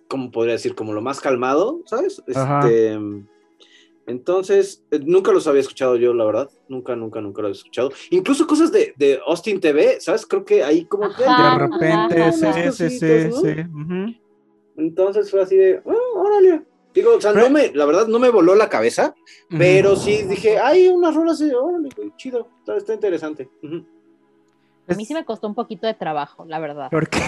¿cómo podría decir? Como lo más calmado, ¿sabes? Este, entonces, eh, nunca los había escuchado yo, la verdad. Nunca, nunca, nunca los había escuchado. Incluso cosas de, de Austin TV, ¿sabes? Creo que ahí como que... De repente, ajá, sí, sí, sí, sí. Entonces fue así de, ah, órale. Digo, o sea, no me, la verdad no me voló la cabeza, pero sí dije, hay unas rolas de, órale, chido, está, está interesante. Ujú. A mí sí me costó un poquito de trabajo, la verdad. ¿Por qué?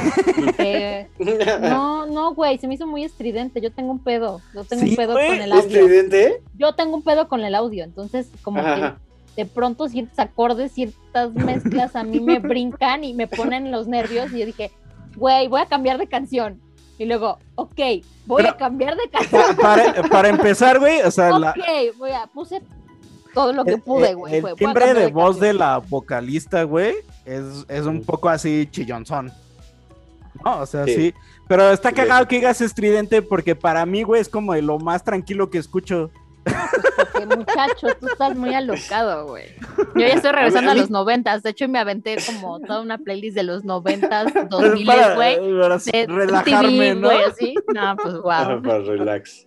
Eh, no, no, güey, se me hizo muy estridente. Yo tengo un pedo. Yo tengo Sí, un pedo güey, con el ¿Es audio. tridente? Yo tengo un pedo con el audio. Entonces, como Ajá. que de pronto ciertos acordes, ciertas mezclas a mí me brincan y me ponen los nervios. Y yo dije, güey, voy a cambiar de canción. Y luego, ok, voy Pero- a cambiar de canción. Pa- para, para empezar, güey, o sea, la, Ok, voy a, puse todo lo que el- pude, el- güey. El a timbre de voz de la vocalista, güey, es, es un poco así chillonzón. No, o sea, Sí. sí. Pero está Sí. cagado que digas estridente porque para mí, güey, es como de lo más tranquilo que escucho. Porque, muchacho, tú estás muy alocado, güey. Yo ya estoy regresando A los noventas. De hecho, me aventé como toda una playlist de los noventas, dos Pues miles, para, güey. para De relajarme, MTV, ¿no? güey, así. No, pues wow. Para relax.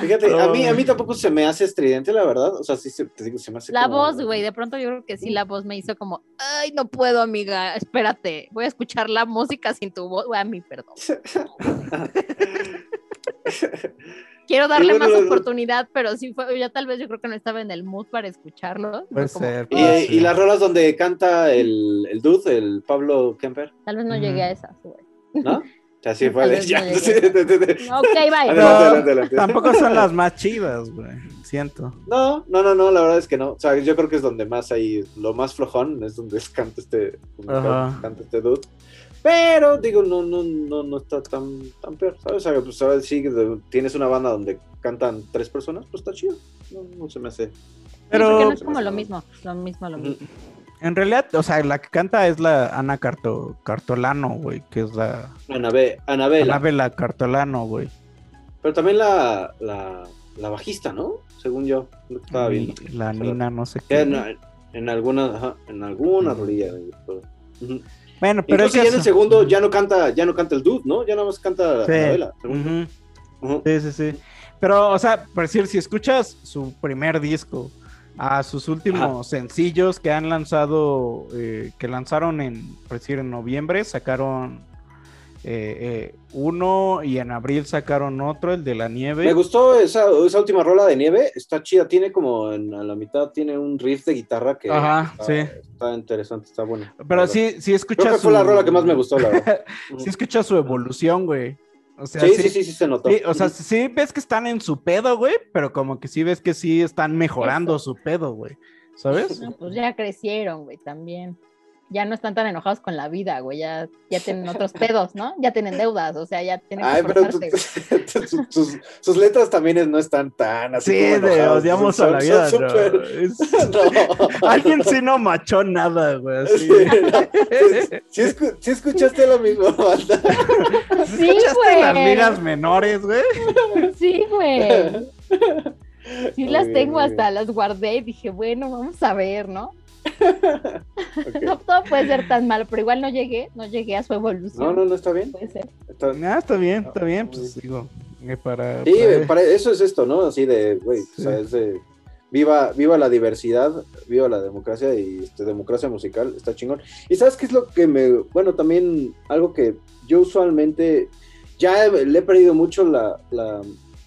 Fíjate, a mí, a mí tampoco se me hace estridente, la verdad. O sea, sí, se- te digo, se me hace La como- voz, güey, de pronto yo creo que sí, la voz me hizo como, ay, no puedo, amiga, espérate, voy a escuchar la música sin tu voz, güey, a mí, perdón. Quiero darle bueno, más lo- oportunidad, pero sí fue, ya tal vez yo creo que no estaba en el mood para escucharlo. Puede como, ser. Y, puede y ser. las rolas donde canta el, el dude, el Pablo Kemper, Tal vez no llegué a esas, güey. ¿no? O sea, sí fue de vez ya. no sí, llegué. de- de- de- Ok, bye. Adelante, Pero adelante, adelante. Tampoco son las más chivas, güey. Siento. No, no, no, no, la verdad es que no. O sea, yo creo que es donde más hay, lo más flojón es donde canta este, canta este dude. Pero, digo, no, no, no, no está tan, tan peor, ¿sabes? O sea, pues, ¿sabes? Sí, tienes una banda donde cantan tres personas, pues está chido. No, no se me hace. Pero- Pero no es como lo mismo, lo mismo, lo mismo. En realidad, o sea, la que canta es la Ana Carto, Cartolano, güey, que es la Anabe- Anabela. Anabela Cartolano, güey. Pero también la, la, la bajista, ¿no? Según yo, estaba viendo. La Nina, no sé qué. En, en alguna, ajá, en alguna Ujú. Bueno, pero Incluso es ya en el segundo ya no canta, ya no canta el dude, ¿no? Ya nada más canta Sí. Anabela. Ujú. Ujú. Sí, sí, sí. Pero, o sea, por decir, si escuchas su primer disco, a sus últimos sencillos que han lanzado, eh, que lanzaron en, decir, en noviembre, sacaron eh, eh, uno y en abril sacaron otro, el de la nieve. Me gustó esa, esa última rola de nieve, está chida, tiene como en, a la mitad tiene un riff de guitarra que Ajá, está, sí. está interesante, está bueno. Pero sí, sí escuchas Creo que fue la rola que más me gustó, la verdad. sí escuchas su evolución, güey. O sea, Sí, sí, sí, sí se notó. Sí, o sea, sí ves que están en su pedo, güey, pero como que sí ves que sí están mejorando su pedo, güey. ¿Sabes? No, pues ya crecieron, güey, también. Ya no están tan enojados con la vida, güey, ya, ya tienen otros pedos, ¿no? Ya tienen deudas, o sea, ya tienen que Ay, pero tu- esforzarse, güey. sus, sus- sus letras también es- no están tan así. Sí, como de odiamos son- a la son vida, No. Alguien sí no machó nada, güey. Sí, sí, sí escu- sí escuchaste la misma banda. Sí, ¿Escuchaste las güey. ligas menores, güey? Sí, güey. Sí Muy las bien, tengo hasta, las guardé y dije, bueno, vamos a ver, ¿no? No todo puede ser tan malo, pero igual no llegué, no llegué a su evolución. No, no, no está bien. Puede ser. Está- Ah, está bien, está bien, pues digo. eh, para, Sí, para- para- eso es esto, ¿no? Así de, güey, o sea, es de, viva, viva la diversidad, viva la democracia y este, democracia musical, está chingón. Y sabes qué es lo que me, bueno, también algo que yo usualmente, ya he- le he perdido mucho la, la-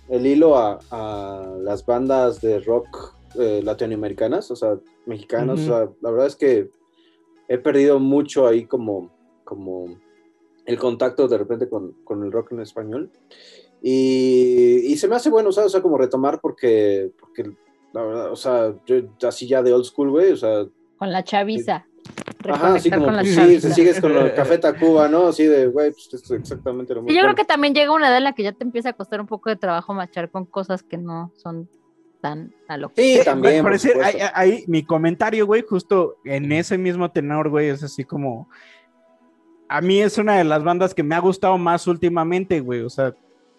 el hilo a, a las bandas de rock eh, latinoamericanas, o sea, mexicanas, Ujú. o sea, la verdad es que he perdido mucho ahí como, como el contacto de repente con, con el rock en español. Y, y se me hace bueno, ¿sabes? O sea, como retomar porque, porque la verdad, o sea, yo así ya de old school, güey, o sea, Con la chaviza. Ajá, así reconectar como, con la pues, chava. sí, se sigues con el Café Tacuba, ¿no? Así de, güey, pues es exactamente lo Y mismo. yo creo que también llega una edad en la que ya te empieza a costar un poco de trabajo machar con cosas que no son tan a lo que Sí, también, decir, ahí, ahí, mi comentario, güey, justo en ese mismo tenor, güey, es así como. A mí es una de las bandas que me ha gustado más últimamente, güey. O sea,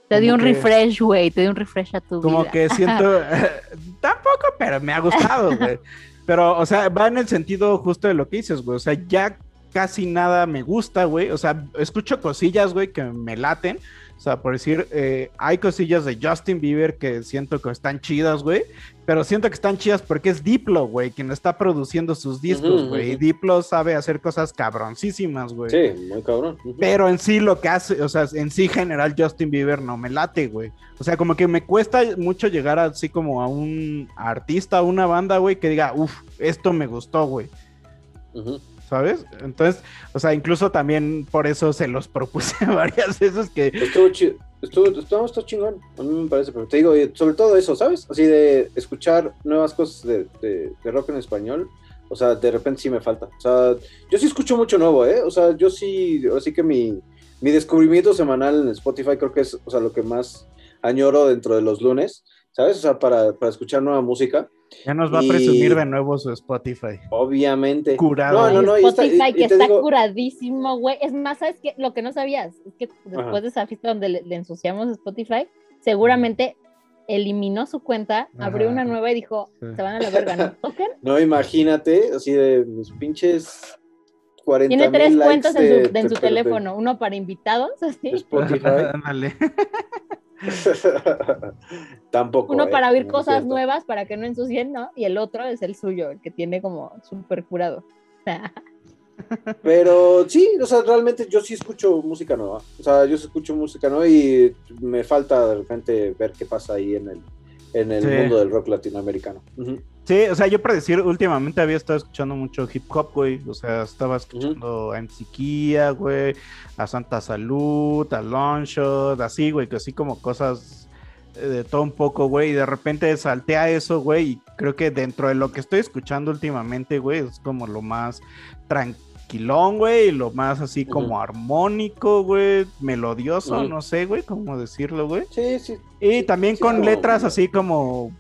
Te dio un como que- refresh, güey, te dio un refresh a tu como vida. que siento. Tampoco, pero me ha gustado, güey. Pero, o sea, va en el sentido justo de lo que dices, güey. O sea, ya casi nada me gusta, güey. O sea, escucho cosillas, güey, que me laten. O sea, por decir, eh, hay cosillas de Justin Bieber que siento que están chidas, güey. Pero siento que están chidas porque es Diplo, güey, quien está produciendo sus discos, güey. Y. Diplo sabe hacer cosas cabroncísimas, güey. Sí, muy cabrón. Pero en sí lo que hace, o sea, en sí general Justin Bieber no me late, güey. O sea, como que me cuesta mucho llegar así como a un artista, a una banda, güey, que diga, uff, esto me gustó, güey. ¿Sabes? Entonces, o sea, incluso también por eso se los propuse varias veces que... Estuvo chido. Estuvo, estuvo, estuvo chingón, a mí me parece, pero te digo, sobre todo eso, ¿sabes? Así de escuchar nuevas cosas de, de- de rock en español, o sea, de repente sí me falta. O sea, yo sí escucho mucho nuevo, ¿eh? O sea, yo sí, así que mi, mi descubrimiento semanal en Spotify creo que es, o sea, lo que más añoro dentro de los lunes, ¿sabes? O sea, para, para escuchar nueva música. Ya nos va Y- a presumir de nuevo su Spotify. Obviamente. Curado. No, no, no, y está- Spotify y- que está digo- curadísimo, güey. Es más, ¿sabes qué? Lo que no sabías es que después Ajá. de esa fiesta donde le, le ensuciamos Spotify, seguramente eliminó su cuenta, abrió una nueva y dijo, Sí. se van a la verga, ¿no? ¿Token? No, imagínate, así de mis pinches 40 Tiene tres cuentas en su, de- en su de- de- teléfono, uno para invitados, así, Spotify. Tampoco. uno eh, para oír cosas cierto. nuevas para que no ensucien, ¿no? Y el otro es el suyo, el que tiene como súper curado. Pero sí, o sea, realmente yo sí escucho música nueva. O sea, yo sí escucho música nueva y me falta de repente ver qué pasa ahí en el, en el Sí. mundo del rock latinoamericano. Sí, o sea, yo para decir, últimamente había estado escuchando mucho hip hop, güey. O sea, estaba escuchando a MC Kia, güey, a Santa Salud, a Longshot, así, güey, que así como cosas eh, de todo un poco, güey. Y de repente salté a eso, güey. Y creo que dentro de lo que estoy escuchando últimamente, güey, es como lo más tranquilón, güey, y lo más así como armónico, güey, melodioso, no sé, güey, cómo decirlo, güey. Sí, sí. Y también sí, con letras así como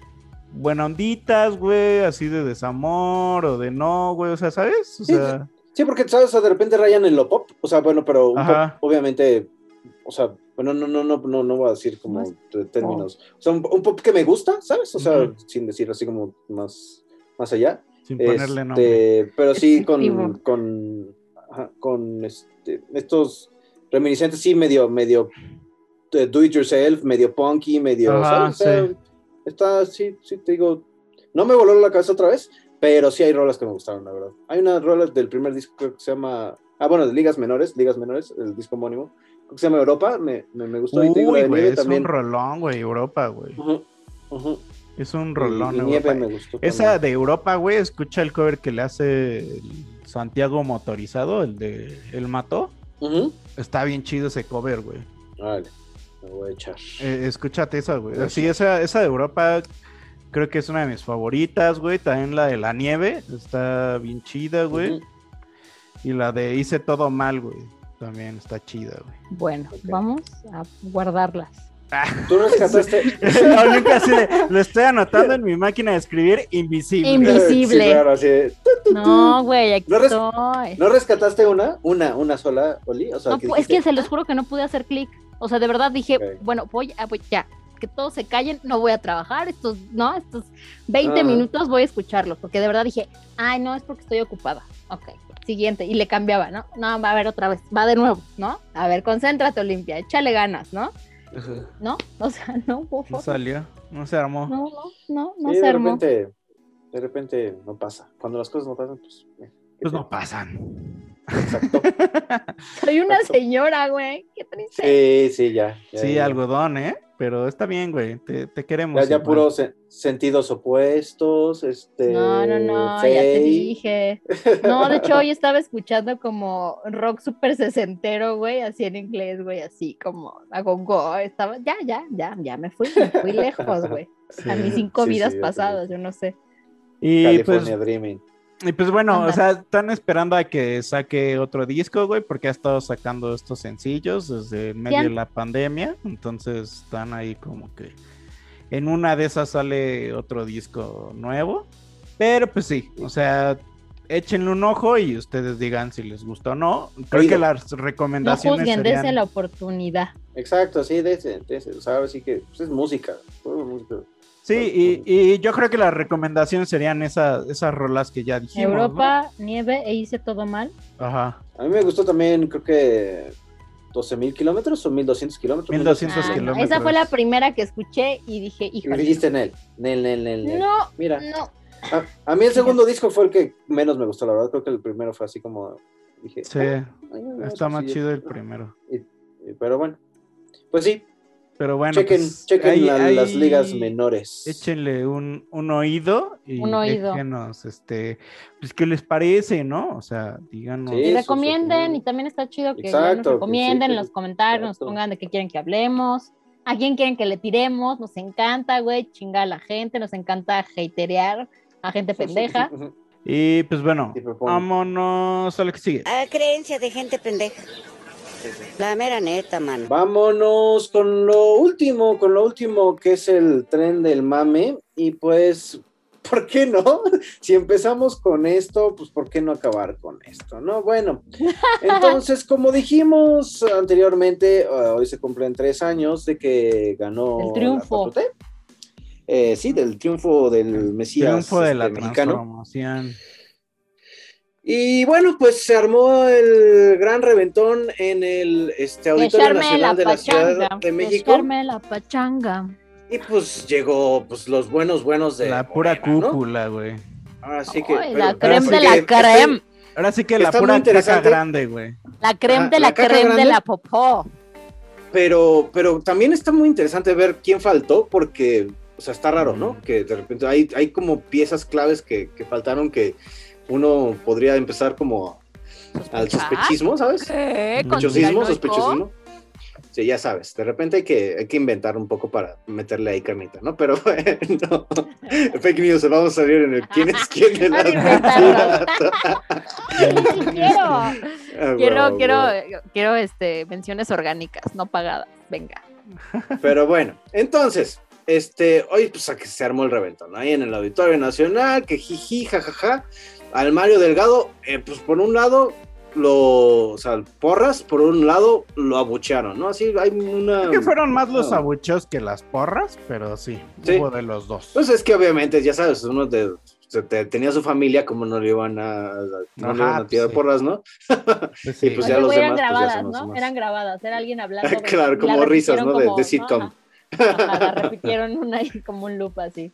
buena onditas, güey, así de desamor o de no, güey, o sea, ¿sabes? O Sí, sea, Sí, porque, ¿sabes? O sea, de repente rayan en lo pop. O sea, bueno, pero un Ajá. pop, obviamente, o sea, bueno, no, no, no, no, no voy a decir como Más de términos. O sea, un, un pop que me gusta, ¿sabes? O sea, sin decir así como más, más allá. sin ponerle Este, nombre. Pero sí con, con, ajá, con este, estos reminiscentes, sí, medio, medio eh, do it yourself, medio punky, medio, Ajá, ¿sabes? O sea, sí. Está, sí, sí, te digo, no me voló la cabeza otra vez, pero sí hay rolas que me gustaron, la verdad. Hay una rola del primer disco que se llama, ah, bueno, de Ligas Menores, Ligas Menores, el disco homónimo, que se llama Europa, me, me, me gustó. y te digo, la de Nieve es también. un rolón, güey, Europa, güey. Es un Y- rolón, y Nieve Europa. me gustó. Esa también. de Europa, güey, escucha el cover que le hace el Santiago Motorizado, el de El Mató. Está bien chido ese cover, güey. Vale, me voy a echar. Eh, escúchate esa, güey. Gracias. Sí, esa, esa de Europa creo que es una de mis favoritas, güey. También la de la nieve está bien chida, güey. Y la de Hice todo mal, güey. También está chida, güey. Bueno, vamos a guardarlas. Tú rescataste. no, nunca así de, lo estoy anotando en mi máquina de escribir invisible. Invisible. Sí, claro, así de- No, güey, aquí No res- estoy. ¿No rescataste una? Una, una sola, Oli. O sea, No, que pu- es que se los juro que no pude hacer clic. O sea, de verdad dije, bueno, voy, a, voy ya, que todos se callen, no voy a trabajar, estos, no, estos 20 Ah. minutos voy a escucharlos, porque de verdad dije, ay, no, es porque estoy ocupada. Ok, siguiente, y le cambiaba, ¿no? No, va a ver otra vez, va de nuevo, ¿no? A ver, concéntrate, Olimpia, échale ganas, ¿no? ¿No? O sea, no hubo No salió, no se armó. No, no, no, no sí, se de armó. repente, de repente no pasa. Cuando las cosas no pasan, pues. eh, Pues no pasan. Exacto. Soy una señora, güey, qué triste. Sí, sí, ya. ya, Sí, ya. algodón, ¿eh? Pero está bien, güey. Te, te queremos. Ya, ya puros se- sentidos opuestos, este. No, no, no, ya te dije. No, de hecho hoy estaba escuchando como rock súper sesentero, güey, así en inglés, güey, así como a go Estaba, ya, ya, ya, ya me fui, me fui lejos, güey. A mis cinco Sí, vidas sí, pasadas, yo no sé. Y pues, California Dreaming. Y pues bueno, o sea, están esperando a que saque otro disco, güey, porque ha estado sacando estos sencillos desde medio de la pandemia. Entonces están ahí como que en una de esas sale otro disco nuevo. Pero pues sí, o sea, échenle un ojo y ustedes digan si les gusta o no. Creo Oído. que las No recomendaciones juzguen, serían... dense la oportunidad. Exacto, sí, de ese, de ese. O sea, sí que pues, es música. todo es música. Sí, y, y yo creo que las recomendaciones serían esas, esas rolas que ya dijimos. ¿no? Europa, nieve e hice todo mal. Ajá. A mí me gustó también, creo que 12 mil kilómetros o 1200 kilómetros. 1200 Ah, no, kilómetros. Esa fue la primera que escuché y dije, Y híjole. dijiste Nel, Nel, Nel, Nel. No, Mira, no. A, a mí el segundo disco fue el que menos me gustó, la verdad. Creo que el primero fue así como. Dije, Sí, "Ah, ay, no, no, está más sí, chido el ah". primero. Y- y- pero bueno, pues sí, Pero bueno, chequen, pues, chequen ahí- la- las ligas menores. Échenle un, un oído y Un oído. déjenos, este, pues, ¿qué les parece, no? O sea, díganos. Sí, Y recomienden, eso, y también está chido que Exacto, nos que recomienden sí, en los comentarios, nos pongan de qué quieren que hablemos, a quién quieren que le tiremos, nos encanta, güey, chingar a la gente, nos encanta haterear a gente pendeja. Y pues bueno, vámonos a lo que sigue. Ah, creencia de gente pendeja. La mera neta, mano. Vámonos con lo último, con lo último que es el tren del mame. Y pues, ¿por qué no? Si empezamos con esto, pues ¿por qué no acabar con esto? No, bueno. Entonces, como dijimos anteriormente, eh, hoy se cumplen tres años de que ganó El triunfo. la 4T. Eh, sí, del triunfo del Mesías Triunfo de la este, mexicano. transformación. Y bueno, pues se armó el gran reventón en el este, Auditorio Echarme la Nacional de la Ciudad de México. echarme la pachanga. Y pues llegó pues los buenos buenos de La pura cúpula, güey. Ahora sí que Ay, la pero creme de la este- creme, Ahora sí que la pura caca interesante. grande, güey. la creme Ajá, de la, la caca creme de la popó. pero pero también está muy interesante ver quién faltó porque o sea, está raro, ¿no? Que de repente hay, hay como piezas claves que, que faltaron que uno podría empezar como al sospechismo, ¿sabes? Sospechosismo, ¿Conspiranoico? sospechosismo. Sí, ya sabes, de repente hay que, hay que inventar un poco para meterle ahí carnita, ¿no? Pero bueno, fake news, vamos a salir en el quién es quién de la Sí, quiero. Ah, Quiero, quiero, quiero este, menciones orgánicas, no pagadas. Venga. Pero bueno, entonces, este, hoy pues a que se armó el reventón, ahí en el Auditorio Nacional, que jiji, jajaja, al Mario Delgado, eh, pues por un lado, lo, o sea, porras, por un lado, lo abuchearon, ¿no? Así hay una... Creo que fueron más los Ah. abucheos que las porras, pero sí, Sí. hubo de los dos. Pues es que obviamente, ya sabes, uno de, se- te- tenía su familia, como no le iban a, no le Ajá, iban a tirar sí. porras, ¿no? Pues Y sí. pues Oye, ya los güey, eran demás, pues, ya grabadas, los ¿no? demás. Eran grabadas, era alguien hablando. Claro, como risas, ¿no? De- como- de sitcom. Ajá, Ajá, la repitieron una y como un loop así.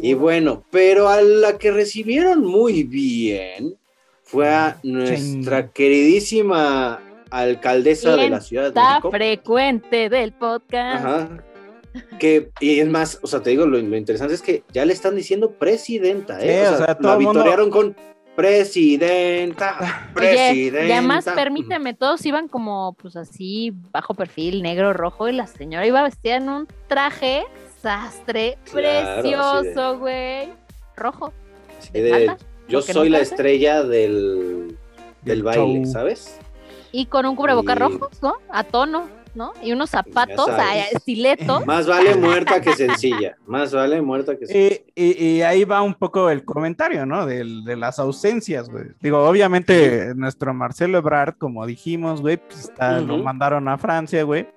Y bueno, pero a la que recibieron muy bien fue a nuestra queridísima alcaldesa de la Ciudad de Está México. frecuente del podcast. Ajá. Que, y es más, o sea, te digo, lo, lo interesante es que ya le están diciendo presidenta, ¿eh? Sí, o o sea, sea, todo la el mundo- vitorearon con presidenta, Oye, presidenta. y además, permíteme, todos iban como, pues así, bajo perfil, negro, rojo, y la señora iba vestida en un traje sastre Claro, precioso, güey. Rojo. De yo soy no la estrella del, del baile, show. ¿sabes? Y con un cubrebocas Y- rojos, ¿no? A tono, ¿no? Y unos zapatos, ay, estiletos. Más vale muerta que sencilla. Más vale muerta que sencilla. Y, y- y ahí va un poco el comentario, ¿no? Del- De, las ausencias, güey. Digo, obviamente, nuestro Marcelo Ebrard, como dijimos, güey, pues está- lo mandaron a Francia, güey.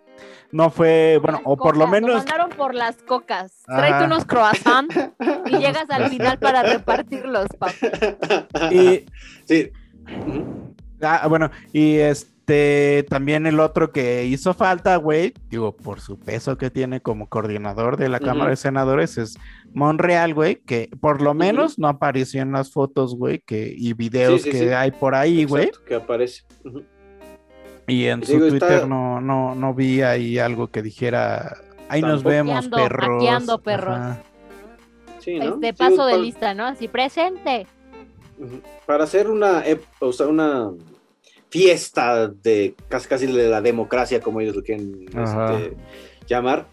No fue, bueno, o por lo menos. mandaron por las cocas. Tráete unos croissants y llegas al final para repartirlos, papá. Y, Sí. ah, bueno, y este también el otro que hizo falta, güey, digo, por su peso que tiene como coordinador de la. Cámara de Senadores, es Monreal, güey, que por lo menos no apareció en las fotos, güey, que, y videos Sí, sí, que sí. hay por ahí, güey. Que aparece. Y en su Twitter está- no, no, no vi ahí algo que dijera, ahí nos vemos, Hackeando, perros. hackeando, perros. Ajá. Sí, ¿no? Este Sí, paso de pa- lista, ¿no? Así, presente. Para hacer una, o sea, una fiesta de casi, casi de la democracia, como ellos lo quieren este, llamar,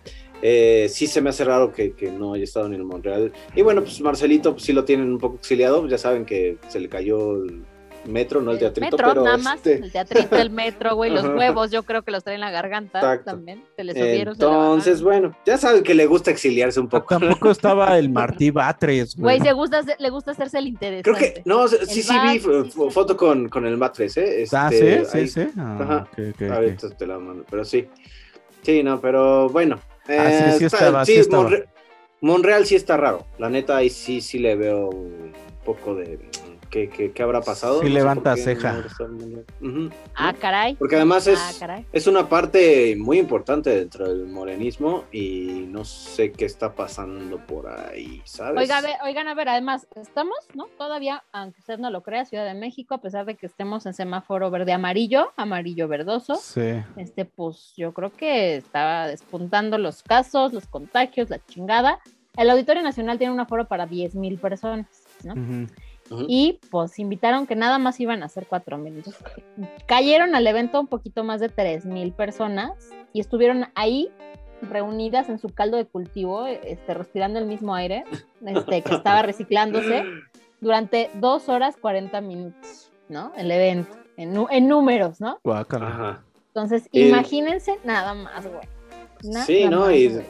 Eh, sí se me hace raro que, que, no haya estado en el Monreal. Y bueno, pues Marcelito pues, sí lo tienen un poco exiliado, ya saben que se le cayó el metro, no el teatrito, metro, pero nada más, este- el teatrito, el metro, güey, los huevos, yo creo que los traen en la garganta Exacto. también, se les subieron. se le Entonces, bueno, ya saben que le gusta exiliarse un poco. Tampoco estaba el Martí Batres, Güey, güey. se gusta, hacer- le gusta hacerse el interesante. Creo que, no, sí, sí vi Batres, fo- foto con, con el Matres, ¿eh? Ah, Este, sí, sí, ahí- sí. Ah, Ajá. ok, ok, ok. Ahorita te la mando, pero sí. Sí, no, pero bueno. Ah, sí, eh, sí sí estaba. Monre- Monreal sí está raro. La neta, ahí sí, sí le veo un poco de. ¿Qué, qué, qué habrá pasado? Sí No levanta ceja. no. Ah, caray. Porque además es, Ah, caray. es una parte muy importante dentro del morenismo y no sé qué está pasando por ahí, ¿sabes? Oiga, a ver, oigan, a ver, además, estamos, ¿no? Todavía, aunque usted no lo crea, Ciudad de México, a pesar de que estemos en semáforo verde amarillo, amarillo verdoso, Sí. este, pues yo creo que estaba despuntando los casos, los contagios, la chingada. El Auditorio Nacional tiene un aforo para 10 mil personas, ¿no? Y pues invitaron que nada más iban a ser 4 mil. Entonces, cayeron al evento un poquito más de 3 mil personas y estuvieron ahí reunidas en su caldo de cultivo, este, respirando el mismo aire, este, que estaba reciclándose durante 2 horas 40 minutos, ¿no? El evento, en, nu- en números, ¿no? Entonces, Y- imagínense nada más, güey. Nada Sí, ¿no? más, Y, güey.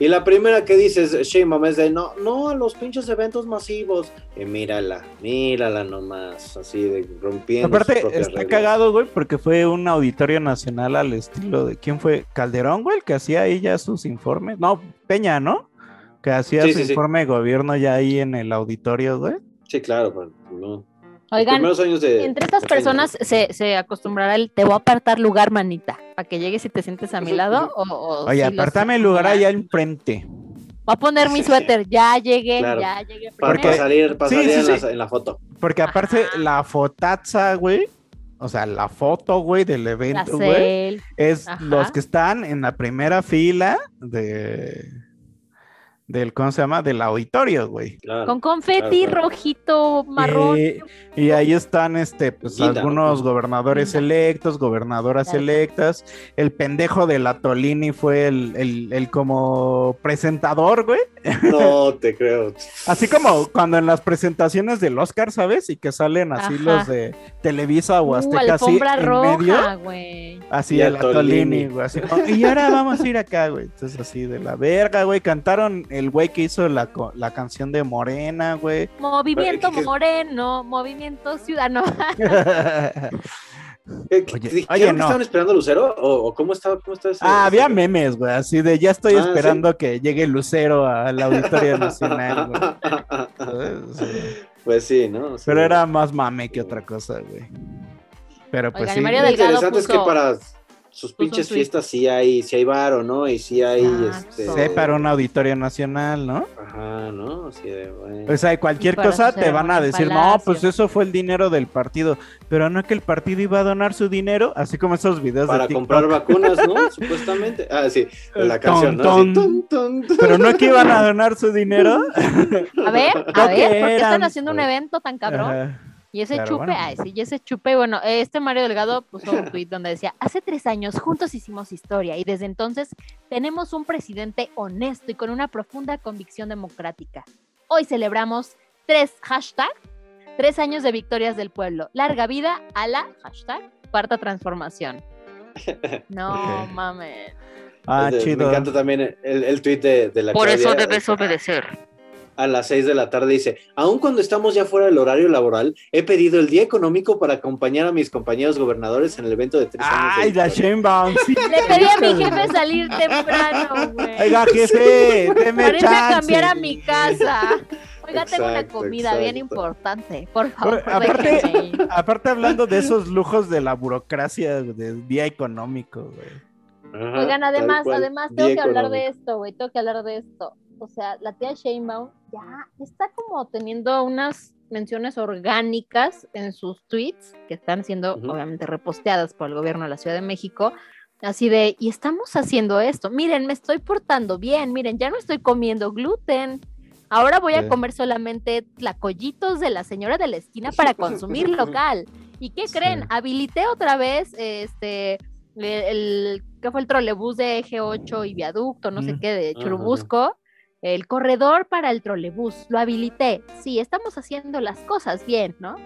Y la primera que dices, Sheinbaum, es de no, no a los pinches eventos masivos. Y mírala, mírala nomás, así de rompiendo. Aparte, está reglas. cagado, güey, porque fue un auditorio nacional al estilo de. ¿Quién fue? Calderón, güey, el que hacía ahí ya sus informes. No, Peña, ¿no? Que hacía Sí, su sí, sí. informe de gobierno ya ahí en el auditorio, güey. Sí, claro, pero no. Oigan, primeros años de- entre estas personas se, se acostumbrará el te voy a apartar lugar, manita, para que llegues y te sientes a mi lado. O, o Oye, si apartame el lugar allá enfrente. Voy a poner mi suéter, ya llegué, Claro. ya llegué. Para, para salir, para Sí, salir sí, en, sí. La, en la foto. Porque aparte, Ajá. la fotaza, güey. O sea, la foto, güey, del evento, güey. Es Ajá. los que están en la primera fila de. Del, ¿cómo se llama? Del auditorio, güey. Claro. Con confeti Claro, claro. rojito, marrón. Y, y ahí están, este, pues, algunos gobernadores electos, gobernadoras Claro. electas. El pendejo de la Tolini fue el, el, el como presentador, güey. No te creo. Así como cuando en las presentaciones del Oscar, ¿sabes? Y que salen así Ajá. los de Televisa o Uh, Azteca, así alfombra en roja, medio. güey. Así Y la Tolini. Güey. Así como, y ahora vamos a ir acá, güey. Entonces, así de la verga, güey. Cantaron el güey que hizo la, la canción de Morena, güey. Movimiento ¿Qué- qué- moreno, movimiento ciudadano. ¿Qué- qué- Oye, oye, que no. estaban esperando a Lucero? ¿O, o cómo estaba? Cómo estaba ese- ah, había ese- memes, güey. Así de ya estoy Ah, esperando que llegue Lucero al Auditorio Nacional, güey. Sí. Pues sí, ¿no? Sí. Pero era más mame que otra cosa, güey. Pero pues Oigan, sí. Lo interesante es que puso- para sus un pinches fiestas sí hay, sí hay varo, ¿no? Y sí hay, este... Sí, para un auditorio nacional, ¿no? Ajá, ¿no? Sí, de, bueno. O sea, cualquier cosa te van a decir, no, Palacio". pues eso fue el dinero del partido, pero no que el partido iba a donar su dinero, así como esos videos para de comprar vacunas, ¿no? Supuestamente. Ah, sí, la canción, ¿no? ton, Así, ton, ton, ton. Pero no que iban a donar su dinero. A ver, a ver, ¿por qué están haciendo un evento tan cabrón? Ajá. Y ese Pero chupe, bueno. ay, sí, y ese chupe, bueno, este Mario Delgado puso un tweet donde decía, hace tres años juntos hicimos historia y desde entonces tenemos un presidente honesto y con una profunda convicción democrática. Hoy celebramos tres hashtag, tres años de victorias del pueblo. Larga vida a la hashtag cuarta transformación. No mames. Ah, Me chido. encanta también el, el tweet de, de la Por eso debes obedecer. A las 6 de la tarde dice, aun cuando estamos ya fuera del horario laboral, he pedido el día económico para acompañar a mis compañeros gobernadores en el evento de tres años. Ay, la victoria". Sheinbaum, sí. Le pedí a mi jefe salir temprano, güey. Oiga, jefe, deme Para irme a cambiar a mi casa. Oiga, tengo una Exacto, comida bien importante. Por favor, Pero, aparte, aparte hablando de esos lujos de la burocracia del día económico, güey. Ajá, Oigan, además, además, tengo que hablar de esto, güey. Tengo que hablar de esto. O sea, la tía Sheinbaum ya está como teniendo unas menciones orgánicas en sus tweets que están siendo obviamente reposteadas por el gobierno de la Ciudad de México. Así de, y estamos haciendo esto. Miren, me estoy portando bien. Miren, ya no estoy comiendo gluten. Ahora voy Sí. a comer solamente tlacoyitos de la señora de la esquina para consumir local. ¿Y qué creen? Sí. Habilité otra vez este el, el- ¿qué fue el trolebús de eje 8 y viaducto, no sé qué, de Ajá. El corredor para el trolebús, lo habilité. Sí, estamos haciendo las cosas bien, ¿no?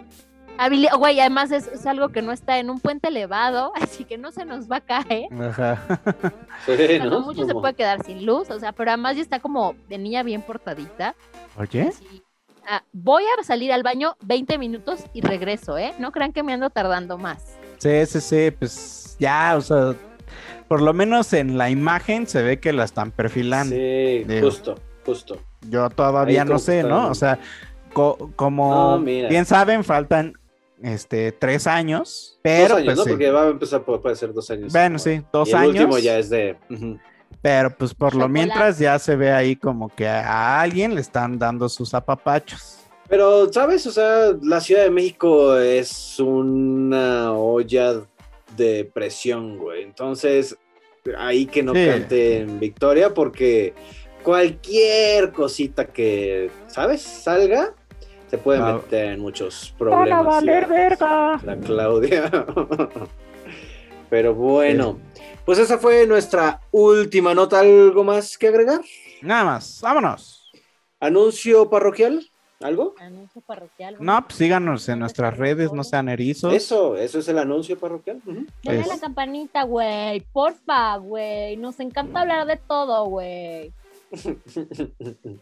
Habili- Güey, además es, es algo que no está en un puente elevado, así que no se nos va a caer. Ajá. Sí, O sea, ¿no? no mucho se puede quedar sin luz, o sea, pero además ya está como de niña bien portadita. Oye. Ah, voy a salir al baño 20 minutos y regreso, ¿eh? No crean que me ando tardando más. sí, sí, sí, pues ya, o sea, por lo menos en la imagen se ve que la están perfilando. Sí, Digo. justo, justo. Yo todavía Ahí no sé, ¿no? O sea, co- como No, mira. bien saben, faltan este tres años, pero dos años, pues ¿no? sí. Porque va a empezar, puede, puede ser dos años. Bueno, sí, dos y el años. último ya es de... Pero pues por lo mientras ya se ve ahí como que a, a alguien le están dando sus apapachos. Pero, ¿sabes? O sea, la Ciudad de México es una olla de presión, güey. Entonces, ahí que no Sí. cante en victoria porque cualquier cosita que, ¿sabes? Salga, se puede Va- meter en muchos problemas. ya. verga. La Claudia. Pero bueno, pues esa fue nuestra última nota. ¿Algo más que agregar? Nada más, vámonos. ¿Anuncio parroquial? ¿Algo? Anuncio parroquial. No, pues síganos en nuestras redes, no sean erizos. Eso, eso es el anuncio parroquial. Es- la campanita, güey. Porfa, güey. Nos encanta hablar de todo, güey.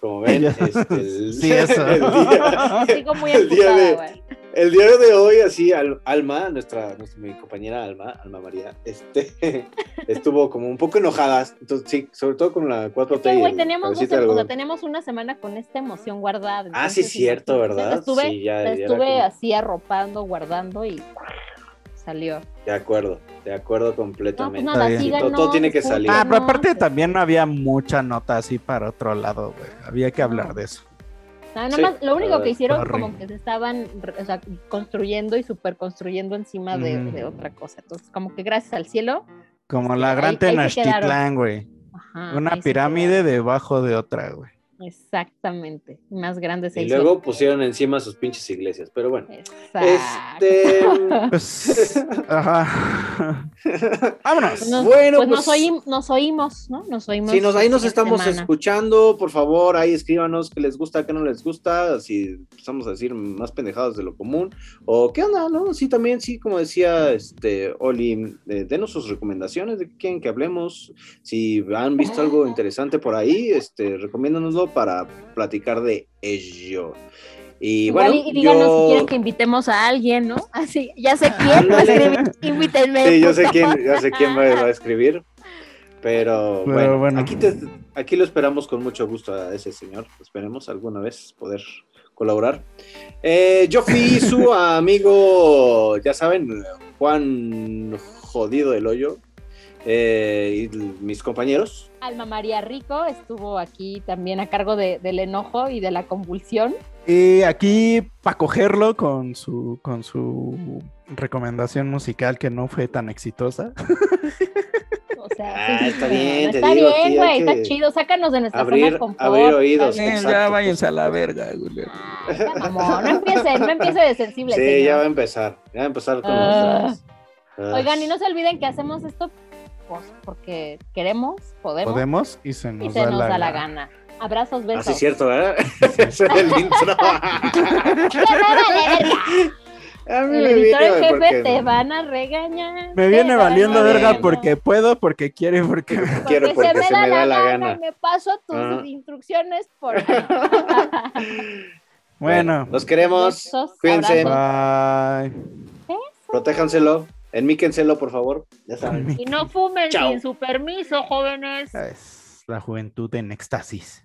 Como ven, este, el, Sí, eso. el día, Sigo muy el día de-. El día de hoy, así, Al- Alma, nuestra, nuestra mi compañera Alma, Alma María, este, estuvo como un poco enojada. Entonces, sí, sobre todo con la 4T. Es que, y güey, teníamos, dos o sea, tenemos una semana con esta emoción guardada. Ah, sí, entonces, cierto, ¿verdad? Estuve, Sí, ya- la ya era estuve como- así arropando, guardando y salió. De acuerdo, de acuerdo No, pues completamente. nada. Sí, todo, todo tiene que salir. Ah, pero aparte también no había mucha nota así para otro lado, güey. Había que hablar de eso. Nada Sí, más, lo único que hicieron como que se estaban o sea, construyendo y super construyendo encima de, de otra cosa. Entonces, como que gracias al cielo. Como Sí, la gran. Tenochtitlán, güey. ajá, Una pirámide debajo de otra, güey. Exactamente. Más grande se Y hizo. luego pusieron encima sus pinches iglesias, pero bueno. Exacto. Este. Pues, ajá. Vámonos. Nos- Bueno, pues, pues- nos, oímos, nos oímos, ¿no? Nos oímos. Sí, nos, ahí nos estamos semana. escuchando. Por favor, ahí escríbanos qué les gusta, qué no les gusta. Si empezamos a decir más pendejadas de lo común. O qué onda, ¿no? Sí, también, sí, como decía este Oli, eh, denos sus recomendaciones de qué quieren que hablemos. Si han visto algo interesante por ahí, este, recomiéndanoslo para platicar de ello. Y Igual bueno, y, díganos yo... si quieren que invitemos a alguien, ¿no? Así, ya sé quién, va a escribir, invítenme. Sí, yo sé quién, yo sé quién va, va a escribir. Pero, Pero bueno, bueno. Aquí, te- aquí lo esperamos con mucho gusto a ese señor. Esperemos alguna vez poder colaborar. Eh, yo fui su amigo, ya saben, Juan Jodido del Hoyo. Eh, y mis compañeros. Alma María Rico estuvo aquí también a cargo de- del enojo y de la convulsión. Y aquí para cogerlo con su con su recomendación musical que no fue tan exitosa. O sea, Ah, sí, sí, está sí, bien, te está digo, bien, güey, está chido. Sácanos de nuestra abrir- zona de confort. abrir oídos. Bien. Ya váyanse a la verga, güey. Mamón, no empiece, no empiece de sensible. Sí, señor. ya va a empezar. Ya va a empezar con nosotros. Ah. Oigan, y no se olviden que hacemos esto pues, porque queremos, podemos, Podemos y se nos, y se da, nos la da la gana. gana. Abrazos, besos. Así es cierto, ¿verdad? Ese es el intro. ¡Ya me! A mí El me editor en jefe porque te van a regañar. Me viene valiendo verga porque puedo, porque quiere, porque quiero porque se me da la gana. y me paso tus Ajá. instrucciones por Bueno, los queremos. Besos, Cuídense. bye. Protéjanselo. Enmíquenselo, por favor. Ya saben. y no fumen Chao. sin su permiso, jóvenes. Es la juventud en éxtasis.